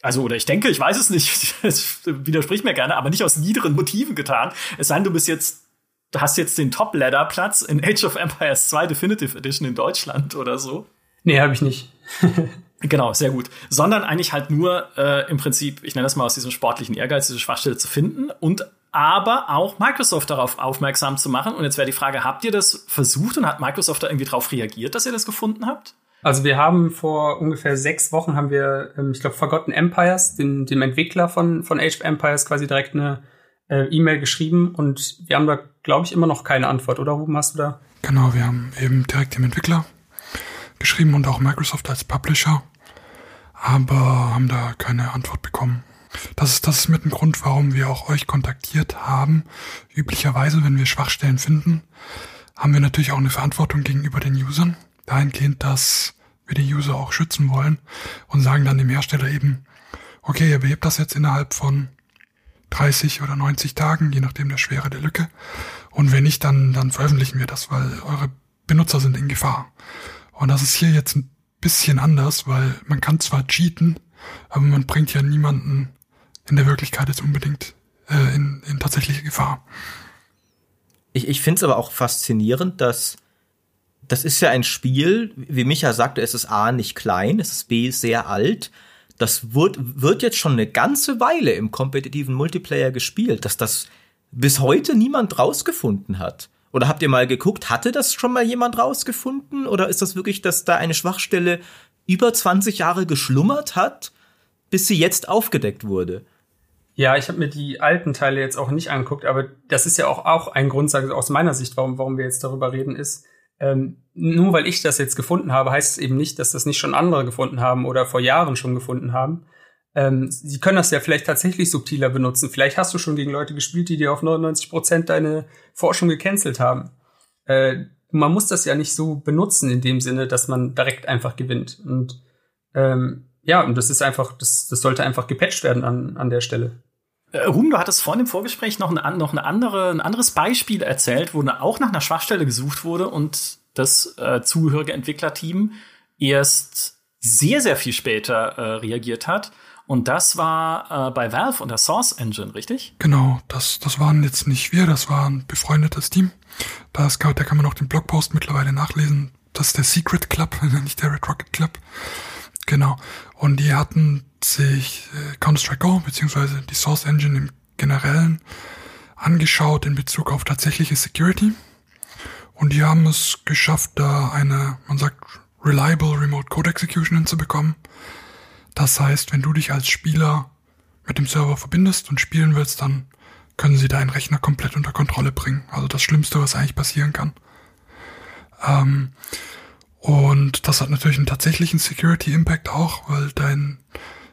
also, oder ich denke, ich weiß es nicht, widersprich mir gerne, aber nicht aus niederen Motiven getan. Es sei denn, du bist jetzt, du hast jetzt den Top-Ladder-Platz in Age of Empires 2 Definitive Edition in Deutschland oder so. Nee, habe ich nicht. Genau, sehr gut. Sondern eigentlich halt nur äh, im Prinzip, ich nenne das mal aus diesem sportlichen Ehrgeiz, diese Schwachstelle zu finden und aber auch Microsoft darauf aufmerksam zu machen. Und jetzt wäre die Frage, habt ihr das versucht und hat Microsoft da irgendwie darauf reagiert, dass ihr das gefunden habt? Also wir haben vor ungefähr sechs Wochen haben wir, ähm, ich glaube, Forgotten Empires, dem, dem Entwickler von, von Age of Empires, quasi direkt eine äh, E-Mail geschrieben und wir haben da, glaube ich, immer noch keine Antwort, oder Ruben, hast du da? Genau, wir haben eben direkt dem Entwickler geschrieben und auch Microsoft als Publisher, aber haben da keine Antwort bekommen. Das ist, das ist mit dem Grund, warum wir auch euch kontaktiert haben. Üblicherweise, wenn wir Schwachstellen finden, haben wir natürlich auch eine Verantwortung gegenüber den Usern. Dahingehend, dass wir die User auch schützen wollen und sagen dann dem Hersteller eben, okay, ihr behebt das jetzt innerhalb von 30 oder 90 Tagen, je nachdem der Schwere der Lücke. Und wenn nicht, dann, dann veröffentlichen wir das, weil eure Benutzer sind in Gefahr. Und das ist hier jetzt ein bisschen anders, weil man kann zwar cheaten, aber man bringt ja niemanden in der Wirklichkeit jetzt unbedingt äh, in, in tatsächliche Gefahr. Ich, ich finde es aber auch faszinierend, dass das ist ja ein Spiel, wie Micha sagte, es ist A nicht klein, es ist B sehr alt. Das wird, wird jetzt schon eine ganze Weile im kompetitiven Multiplayer gespielt, dass das bis heute niemand rausgefunden hat. Oder habt ihr mal geguckt, hatte das schon mal jemand rausgefunden? Oder ist das wirklich, dass da eine Schwachstelle über 20 Jahre geschlummert hat, bis sie jetzt aufgedeckt wurde? Ja, ich habe mir die alten Teile jetzt auch nicht angeguckt, aber das ist ja auch, auch ein Grund, sage ich aus meiner Sicht, warum, warum wir jetzt darüber reden, ist, ähm, nur weil ich das jetzt gefunden habe, heißt es eben nicht, dass das nicht schon andere gefunden haben oder vor Jahren schon gefunden haben. Ähm, sie können das ja vielleicht tatsächlich subtiler benutzen. Vielleicht hast du schon gegen Leute gespielt, die dir auf 99 Prozent deine Forschung gecancelt haben. Äh, man muss das ja nicht so benutzen in dem Sinne, dass man direkt einfach gewinnt. Und ähm, ja, und das ist einfach, das, das sollte einfach gepatcht werden an, an der Stelle. Äh, Ruhm, du hattest vorhin im Vorgespräch noch, ein, noch eine andere, ein anderes Beispiel erzählt, wo auch nach einer Schwachstelle gesucht wurde und das äh, zugehörige Entwicklerteam erst sehr, sehr viel später äh, reagiert hat. Und das war äh, bei Valve und der Source Engine, richtig? Genau, das, das waren jetzt nicht wir, das war ein befreundetes Team. Das, da kann man auch den Blogpost mittlerweile nachlesen. Das ist der Secret Club, nicht der Red Rocket Club. Genau. Und die hatten sich äh, Counter-Strike Go beziehungsweise die Source Engine im Generellen angeschaut in Bezug auf tatsächliche Security. Und die haben es geschafft, da eine, man sagt, reliable Remote Code Execution hinzubekommen. Das heißt, wenn du dich als Spieler mit dem Server verbindest und spielen willst, dann können sie deinen Rechner komplett unter Kontrolle bringen. Also das Schlimmste, was eigentlich passieren kann. Ähm, und das hat natürlich einen tatsächlichen Security Impact auch, weil dein,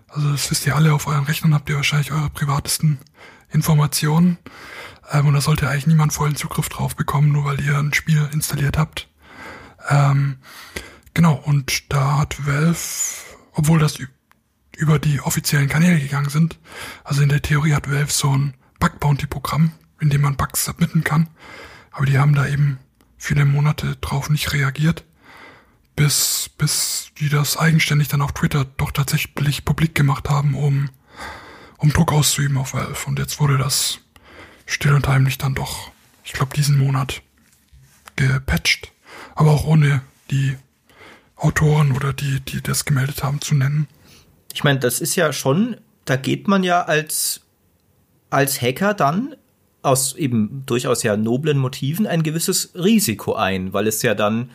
also das wisst ihr alle, auf euren Rechnern habt ihr wahrscheinlich eure privatesten Informationen. Ähm, und da sollte eigentlich niemand vollen Zugriff drauf bekommen, nur weil ihr ein Spiel installiert habt. Ähm, genau, und da hat Valve, obwohl das über die offiziellen Kanäle gegangen sind, also in der Theorie hat Valve so ein Bug Bounty Programm, in dem man Bugs submitten kann. Aber die haben da eben viele Monate drauf nicht reagiert bis, bis die das eigenständig dann auf Twitter doch tatsächlich publik gemacht haben, um, um Druck auszuüben auf Valve. Und jetzt wurde das still und heimlich dann doch, ich glaube, diesen Monat gepatcht. Aber auch ohne die Autoren oder die, die das gemeldet haben, zu nennen. Ich meine, das ist ja schon, da geht man ja als, als Hacker dann aus eben durchaus ja noblen Motiven ein gewisses Risiko ein, weil es ja dann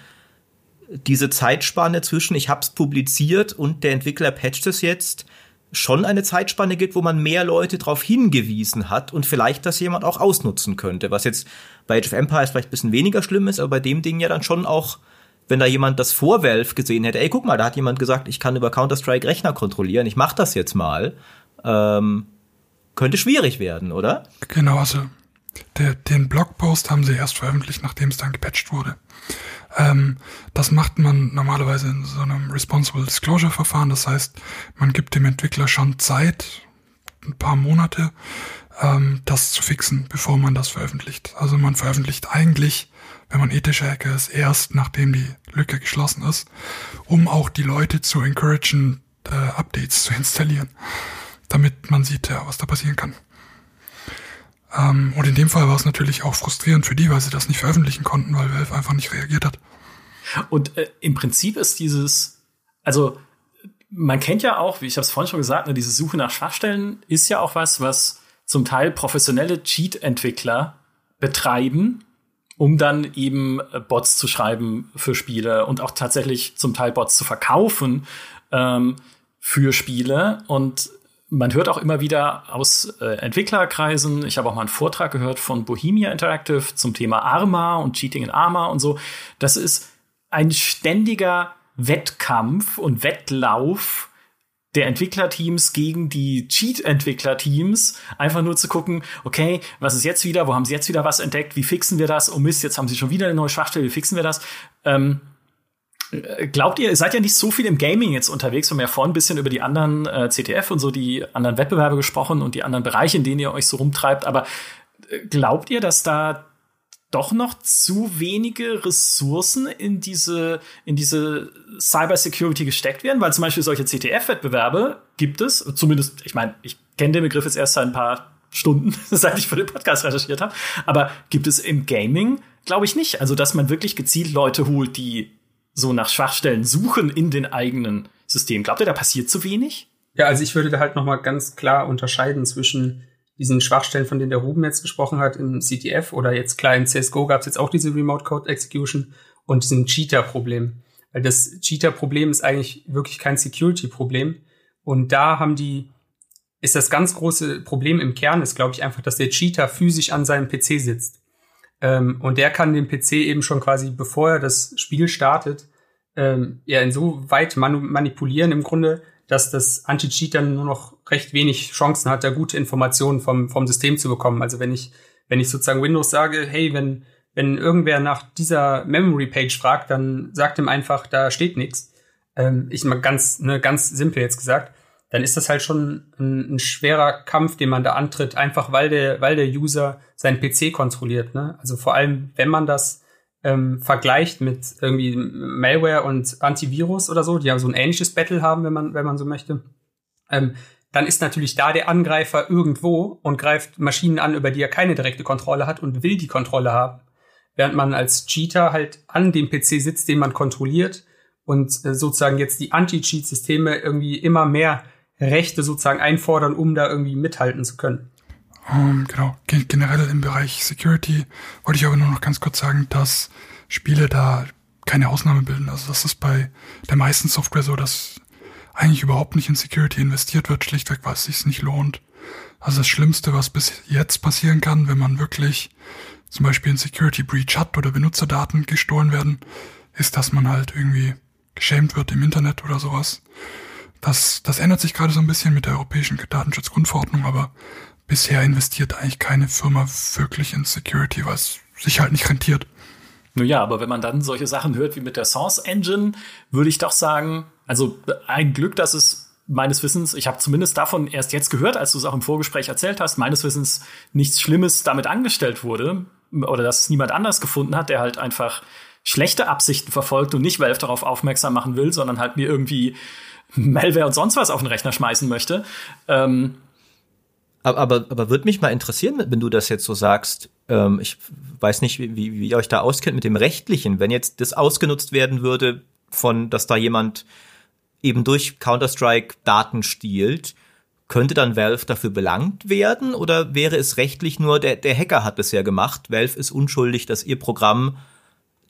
diese Zeitspanne zwischen ich hab's publiziert und der Entwickler patcht es jetzt schon eine Zeitspanne gibt, wo man mehr Leute darauf hingewiesen hat und vielleicht das jemand auch ausnutzen könnte, was jetzt bei Age of Empires vielleicht ein bisschen weniger schlimm ist, aber bei dem Ding ja dann schon auch wenn da jemand das vor Valve gesehen hätte, ey, guck mal, da hat jemand gesagt, ich kann über Counter-Strike Rechner kontrollieren, ich mach das jetzt mal, ähm, könnte schwierig werden, oder? Genau, also der, den Blogpost haben sie erst veröffentlicht, nachdem es dann gepatcht wurde. Ähm, das macht man normalerweise in so einem Responsible Disclosure Verfahren. Das heißt, man gibt dem Entwickler schon Zeit, ein paar Monate, ähm, das zu fixen, bevor man das veröffentlicht. Also man veröffentlicht eigentlich wenn man ethischer Hacker ist, erst nachdem die Lücke geschlossen ist, um auch die Leute zu encouragen, äh, Updates zu installieren, damit man sieht, ja, was da passieren kann. Ähm, und in dem Fall war es natürlich auch frustrierend für die, weil sie das nicht veröffentlichen konnten, weil Valve einfach nicht reagiert hat. Und äh, im Prinzip ist dieses, also man kennt ja auch, wie ich habe es vorhin schon gesagt, ne, diese Suche nach Schwachstellen ist ja auch was, was zum Teil professionelle Cheat-Entwickler betreiben, um dann eben äh, Bots zu schreiben für Spiele und auch tatsächlich zum Teil Bots zu verkaufen ähm, für Spiele. Und man hört auch immer wieder aus äh, Entwicklerkreisen, ich habe auch mal einen Vortrag gehört von Bohemia Interactive zum Thema Arma und Cheating in Arma und so. Das ist ein ständiger Wettkampf und Wettlauf der Entwicklerteams gegen die Cheat-Entwicklerteams, einfach nur zu gucken, okay, was ist jetzt wieder, wo haben sie jetzt wieder was entdeckt, wie fixen wir das? Oh Mist, jetzt haben sie schon wieder eine neue Schwachstelle, wie fixen wir das? Ähm, äh, glaubt ihr, ihr seid ja nicht so viel im Gaming jetzt unterwegs, wir haben ja vorhin ein bisschen über die anderen äh, CTF und so die anderen Wettbewerbe gesprochen und die anderen Bereiche, in denen ihr euch so rumtreibt, aber äh, glaubt ihr, dass da doch noch zu wenige Ressourcen in diese, in diese Cybersecurity gesteckt werden, weil zum Beispiel solche CTF-Wettbewerbe gibt es, zumindest, ich meine, ich kenne den Begriff jetzt erst seit ein paar Stunden, seit ich für den Podcast recherchiert habe, aber gibt es im Gaming, glaube ich nicht. Also, dass man wirklich gezielt Leute holt, die so nach Schwachstellen suchen in den eigenen Systemen. Glaubt ihr, da passiert zu wenig? Ja, also ich würde da halt noch mal ganz klar unterscheiden zwischen diesen Schwachstellen, von denen der Ruben jetzt gesprochen hat, im CTF oder jetzt klar im CSGO gab es jetzt auch diese Remote Code Execution und diesem Cheater-Problem. Weil das Cheater-Problem ist eigentlich wirklich kein Security-Problem. Und da haben die, ist das ganz große Problem im Kern, ist glaube ich einfach, dass der Cheater physisch an seinem PC sitzt. Ähm, und der kann den PC eben schon quasi, bevor er das Spiel startet, ähm, ja insoweit manu manipulieren im Grunde, dass das Anti-Cheat dann nur noch recht wenig Chancen hat, da gute Informationen vom, vom System zu bekommen. Also wenn ich, wenn ich sozusagen Windows sage, hey, wenn, wenn irgendwer nach dieser Memory-Page fragt, dann sagt ihm einfach, da steht nichts. Ähm, ich mal ganz, ne, ganz simpel jetzt gesagt, dann ist das halt schon ein, ein, schwerer Kampf, den man da antritt, einfach weil der, weil der User seinen PC kontrolliert. Ne? Also vor allem, wenn man das ähm, vergleicht mit irgendwie Malware und Antivirus oder so, die ja so ein ähnliches Battle haben, wenn man, wenn man so möchte, ähm, dann ist natürlich da der Angreifer irgendwo und greift Maschinen an, über die er keine direkte Kontrolle hat und will die Kontrolle haben. Während man als Cheater halt an dem PC sitzt, den man kontrolliert und äh, sozusagen jetzt die Anti-Cheat-Systeme irgendwie immer mehr Rechte sozusagen einfordern, um da irgendwie mithalten zu können. Um, ähm, genau. Generell im Bereich Security wollte ich aber nur noch ganz kurz sagen, dass Spiele da keine Ausnahme bilden. Also das ist bei der meisten Software so, dass eigentlich überhaupt nicht in Security investiert wird, schlichtweg, weil es sich nicht lohnt. Also das Schlimmste, was bis jetzt passieren kann, wenn man wirklich zum Beispiel ein Security Breach hat oder Benutzerdaten gestohlen werden, ist, dass man halt irgendwie geschämt wird im Internet oder sowas. Das, das ändert sich gerade so ein bisschen mit der europäischen Datenschutzgrundverordnung, aber bisher investiert eigentlich keine Firma wirklich in Security, es sich halt nicht rentiert. Nun ja, aber wenn man dann solche Sachen hört wie mit der Source Engine, würde ich doch sagen, also ein Glück, dass es meines Wissens, ich habe zumindest davon erst jetzt gehört, als du es auch im Vorgespräch erzählt hast, meines Wissens nichts Schlimmes damit angestellt wurde oder dass es niemand anders gefunden hat, der halt einfach schlechte Absichten verfolgt und nicht Valve darauf aufmerksam machen will, sondern halt mir irgendwie Malware und sonst was auf den Rechner schmeißen möchte. Ähm, Aber, aber, aber würde mich mal interessieren, wenn du das jetzt so sagst. Ähm, ich weiß nicht, wie, wie ihr euch da auskennt mit dem Rechtlichen. Wenn jetzt das ausgenutzt werden würde, von, dass da jemand eben durch Counter-Strike Daten stiehlt, könnte dann Valve dafür belangt werden oder wäre es rechtlich nur, der, der Hacker hat es ja gemacht, Valve ist unschuldig, dass ihr Programm,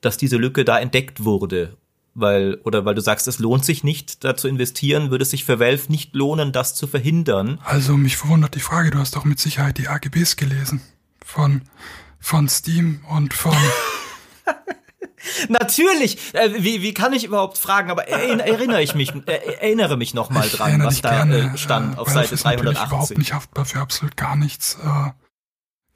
dass diese Lücke da entdeckt wurde weil oder weil du sagst, es lohnt sich nicht, da zu investieren, würde es sich für Valve nicht lohnen, das zu verhindern. Also mich verwundert die Frage, du hast doch mit Sicherheit die AGBs gelesen von von Steam und von Natürlich. Äh, wie, wie kann ich überhaupt fragen? Aber erinnere ich mich, äh, erinnere mich noch mal dran, was da gerne, äh, stand auf Seite 380. überhaupt nicht haftbar für absolut gar nichts. Äh,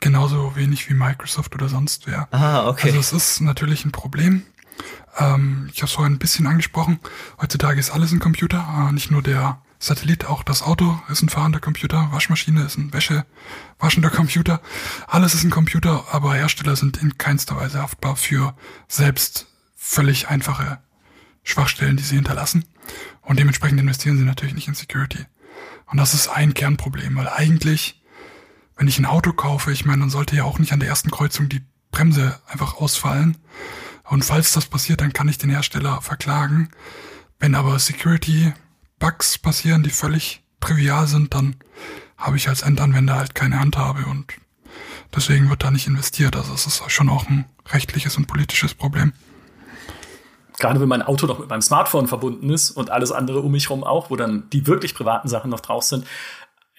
genauso wenig wie Microsoft oder sonst wer. Ah, okay. Also es ist natürlich ein Problem. Ähm, ich habe es vorhin ein bisschen angesprochen. Heutzutage ist alles ein Computer, äh, nicht nur der Satellit, auch das Auto ist ein fahrender Computer, Waschmaschine ist ein Wäsche waschender Computer. Alles ist ein Computer, aber Hersteller sind in keinster Weise haftbar für selbst völlig einfache Schwachstellen, die sie hinterlassen. Und dementsprechend investieren sie natürlich nicht in Security. Und das ist ein Kernproblem, weil eigentlich, wenn ich ein Auto kaufe, ich meine, dann sollte ja auch nicht an der ersten Kreuzung die Bremse einfach ausfallen. Und falls das passiert, dann kann ich den Hersteller verklagen. Wenn aber Security-Bugs passieren, die völlig trivial sind, dann habe ich als Endanwender halt keine Handhabe und deswegen wird da nicht investiert. Also es ist schon auch ein rechtliches und politisches Problem. Gerade wenn mein Auto noch mit meinem Smartphone verbunden ist und alles andere um mich herum auch, wo dann die wirklich privaten Sachen noch drauf sind,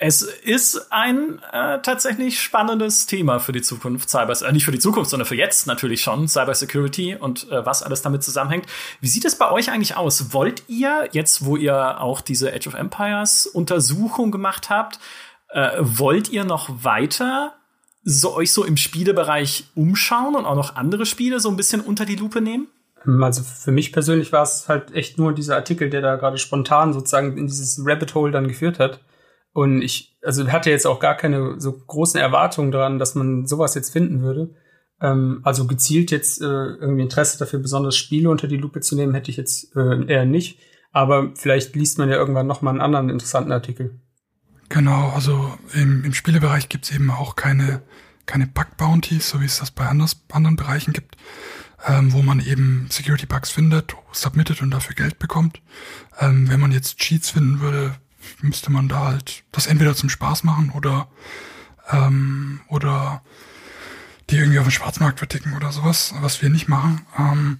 es ist ein äh, tatsächlich spannendes Thema für die Zukunft Cyber, äh, nicht für die Zukunft, sondern für jetzt natürlich schon Cyber Security und äh, was alles damit zusammenhängt. Wie sieht es bei euch eigentlich aus? Wollt ihr jetzt, wo ihr auch diese Age of Empires Untersuchung gemacht habt, äh, wollt ihr noch weiter so euch so im Spielebereich umschauen und auch noch andere Spiele so ein bisschen unter die Lupe nehmen? Also für mich persönlich war es halt echt nur dieser Artikel, der da gerade spontan sozusagen in dieses Rabbit Hole dann geführt hat und ich, also hatte jetzt auch gar keine so großen Erwartungen daran, dass man sowas jetzt finden würde. Ähm, also gezielt jetzt äh, irgendwie Interesse dafür, besonders Spiele unter die Lupe zu nehmen, hätte ich jetzt äh, eher nicht. Aber vielleicht liest man ja irgendwann noch mal einen anderen interessanten Artikel. Genau, also im, im Spielebereich gibt's eben auch keine, keine Bug-Bounties, so wie es das bei anders, anderen Bereichen gibt, ähm, wo man eben Security-Bugs findet, submittet und dafür Geld bekommt. Ähm, wenn man jetzt Cheats finden würde, müsste man da halt das entweder zum Spaß machen oder ähm, oder die irgendwie auf dem Schwarzmarkt verticken oder sowas, was wir nicht machen. Ähm,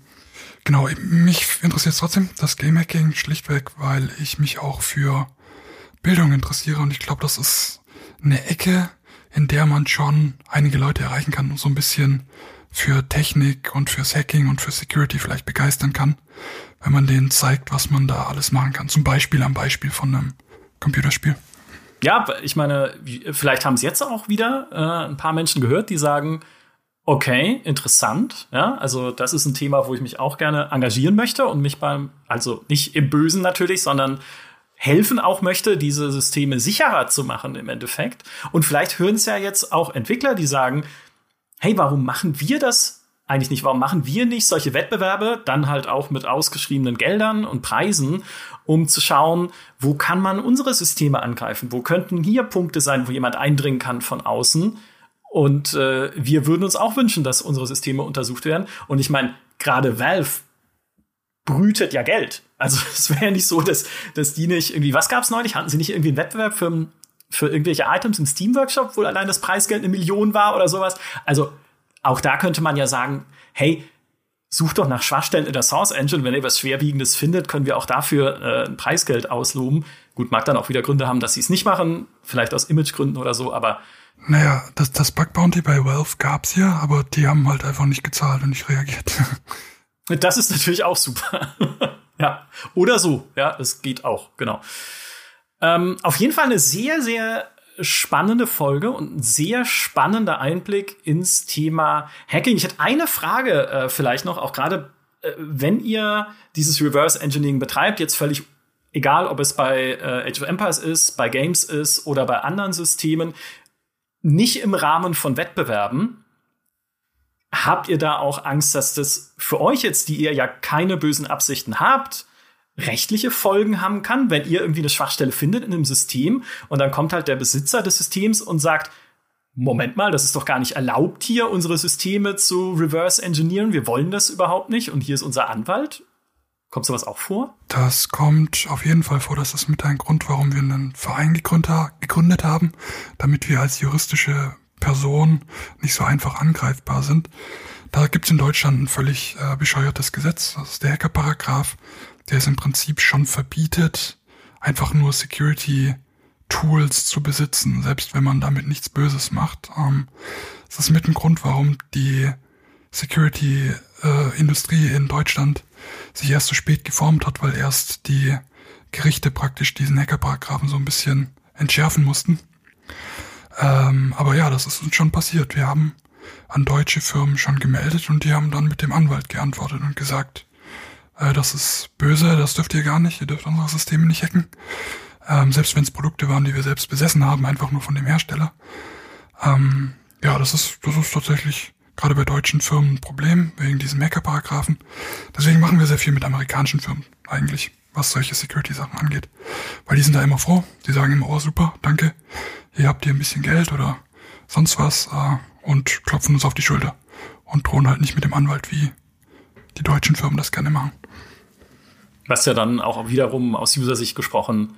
genau, mich interessiert trotzdem das Game Hacking schlichtweg, weil ich mich auch für Bildung interessiere und ich glaube, das ist eine Ecke, in der man schon einige Leute erreichen kann und so ein bisschen für Technik und fürs Hacking und für Security vielleicht begeistern kann, wenn man denen zeigt, was man da alles machen kann. Zum Beispiel am Beispiel von einem Computerspiel. Ja, ich meine, vielleicht haben es jetzt auch wieder äh, ein paar Menschen gehört, die sagen, okay, interessant, ja, also das ist ein Thema, wo ich mich auch gerne engagieren möchte und mich beim, also nicht im Bösen natürlich, sondern helfen auch möchte, diese Systeme sicherer zu machen im Endeffekt. Und vielleicht hören es ja jetzt auch Entwickler, die sagen, hey, warum machen wir das eigentlich nicht, warum machen wir nicht solche Wettbewerbe, dann halt auch mit ausgeschriebenen Geldern und Preisen, um zu schauen, wo kann man unsere Systeme angreifen, wo könnten hier Punkte sein, wo jemand eindringen kann von außen. Und äh, wir würden uns auch wünschen, dass unsere Systeme untersucht werden. Und ich meine, gerade Valve brütet ja Geld. Also es wäre ja nicht so, dass, dass die nicht irgendwie, was gab es neulich? Hatten sie nicht irgendwie einen Wettbewerb für, für irgendwelche Items im Steam-Workshop, wo allein das Preisgeld eine Million war oder sowas? Also auch da könnte man ja sagen, hey, sucht doch nach Schwachstellen in der Source Engine. Wenn ihr was Schwerwiegendes findet, können wir auch dafür äh, ein Preisgeld ausloben. Gut, mag dann auch wieder Gründe haben, dass sie es nicht machen, vielleicht aus Imagegründen oder so, aber naja, das, das Bug Bounty bei Valve gab's ja, aber die haben halt einfach nicht gezahlt und nicht reagiert. Das ist natürlich auch super. ja. Oder so, ja, es geht auch, genau. Ähm, auf jeden Fall eine sehr, sehr spannende Folge und ein sehr spannender Einblick ins Thema Hacking. Ich hätte eine Frage äh, vielleicht noch, auch gerade äh, wenn ihr dieses Reverse Engineering betreibt, jetzt völlig egal, ob es bei äh, Age of Empires ist, bei Games ist oder bei anderen Systemen, nicht im Rahmen von Wettbewerben. Habt ihr da auch Angst, dass das für euch jetzt, die ihr ja keine bösen Absichten habt, rechtliche Folgen haben kann, wenn ihr irgendwie eine Schwachstelle findet in einem System und dann kommt halt der Besitzer des Systems und sagt, Moment mal, das ist doch gar nicht erlaubt hier, unsere Systeme zu reverse engineeren. Wir wollen das überhaupt nicht und hier ist unser Anwalt. Kommt sowas auch vor? Das kommt auf jeden Fall vor. Das ist mit ein Grund, warum wir einen Verein gegründet haben, damit wir als juristische Person nicht so einfach angreifbar sind. Da gibt's in Deutschland ein völlig äh, bescheuertes Gesetz. Das ist der Hacker-Paragraph, der es im Prinzip schon verbietet, einfach nur Security Tools zu besitzen, selbst wenn man damit nichts Böses macht. Ähm, das ist mit ein Grund, warum die Security-Industrie äh, in Deutschland sich erst so spät geformt hat, weil erst die Gerichte praktisch diesen Hackerparagraphen so ein bisschen entschärfen mussten. Ähm, aber ja, das ist uns schon passiert. Wir haben an deutsche Firmen schon gemeldet und die haben dann mit dem Anwalt geantwortet und gesagt, äh, das ist böse, das dürft ihr gar nicht, ihr dürft unsere Systeme nicht hacken. Ähm, selbst wenn es Produkte waren, die wir selbst besessen haben, einfach nur von dem Hersteller. Ähm, ja, das ist, das ist tatsächlich gerade bei deutschen Firmen ein Problem, wegen diesem Hacker-Paragraphen. Deswegen machen wir sehr viel mit amerikanischen Firmen eigentlich, was solche Security-Sachen angeht. Weil die sind da immer froh. Die sagen immer, oh super, danke, hier habt ihr ein bisschen Geld oder sonst was äh, und klopfen uns auf die Schulter und drohen halt nicht mit dem Anwalt, wie die deutschen Firmen das gerne machen. Was ja dann auch wiederum aus User-Sicht gesprochen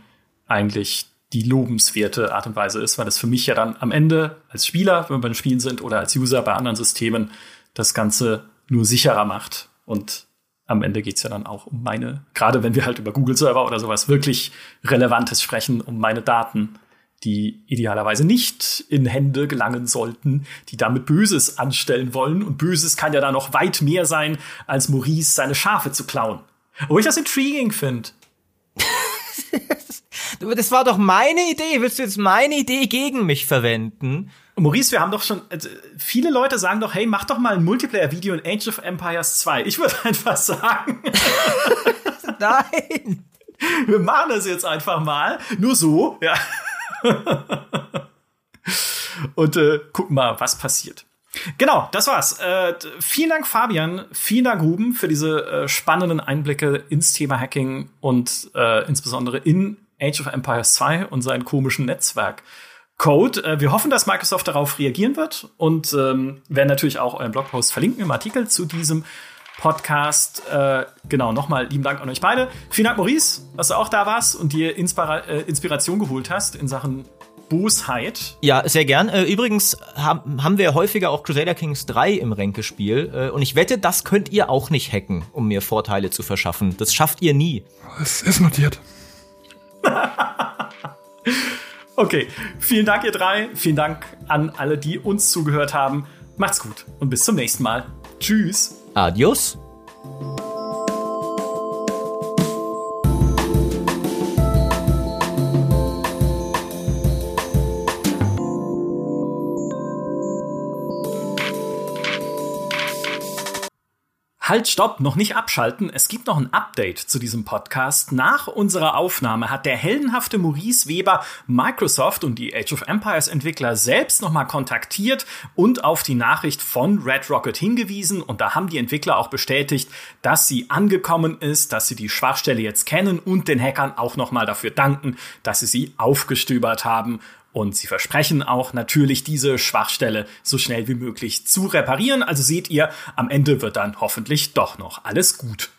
eigentlich die lobenswerte Art und Weise ist, weil das für mich ja dann am Ende als Spieler, wenn wir bei den Spielen sind, oder als User bei anderen Systemen das Ganze nur sicherer macht. Und am Ende geht's ja dann auch um meine, gerade wenn wir halt über Google-Server oder sowas wirklich Relevantes sprechen, um meine Daten, die idealerweise nicht in Hände gelangen sollten, die damit Böses anstellen wollen. Und Böses kann ja da noch weit mehr sein, als Maurice seine Schafe zu klauen. Wo ich das intriguing finde. Das war doch meine Idee. Willst du jetzt meine Idee gegen mich verwenden? Maurice, wir haben doch schon, also viele Leute sagen doch, hey, mach doch mal ein Multiplayer-Video in Age of Empires 2. Ich würde einfach sagen. Nein. Wir machen das jetzt einfach mal. Nur so, ja. Und äh, gucken mal, was passiert. Genau, das war's. Äh, vielen Dank, Fabian. Vielen Dank, Ruben, für diese äh, spannenden Einblicke ins Thema Hacking und äh, insbesondere in Age of Empires 2 und seinen komischen Netzwerk. Code. Äh, wir hoffen, dass Microsoft darauf reagieren wird und ähm, werden natürlich auch euren Blogpost verlinken im Artikel zu diesem Podcast. Äh, genau, nochmal lieben Dank an euch beide. Vielen Dank, Maurice, dass du auch da warst und dir Inspira äh, Inspiration geholt hast in Sachen Bosheit. Ja, sehr gern. Äh, übrigens haben, haben wir häufiger auch Crusader Kings 3 im Ränkespiel. Äh, und ich wette, das könnt ihr auch nicht hacken, um mir Vorteile zu verschaffen. Das schafft ihr nie. Es ist notiert. okay, vielen Dank, ihr drei. Vielen Dank an alle, die uns zugehört haben. Macht's gut und bis zum nächsten Mal. Tschüss. Adios. Halt, stopp, noch nicht abschalten. Es gibt noch ein Update zu diesem Podcast. Nach unserer Aufnahme hat der heldenhafte Maurice Weber Microsoft und die Age of Empires Entwickler selbst nochmal kontaktiert und auf die Nachricht von Red Rocket hingewiesen. Und da haben die Entwickler auch bestätigt, dass sie angekommen ist, dass sie die Schwachstelle jetzt kennen und den Hackern auch nochmal dafür danken, dass sie sie aufgestöbert haben. Und sie versprechen auch natürlich diese Schwachstelle so schnell wie möglich zu reparieren. Also seht ihr, am Ende wird dann hoffentlich doch noch alles gut.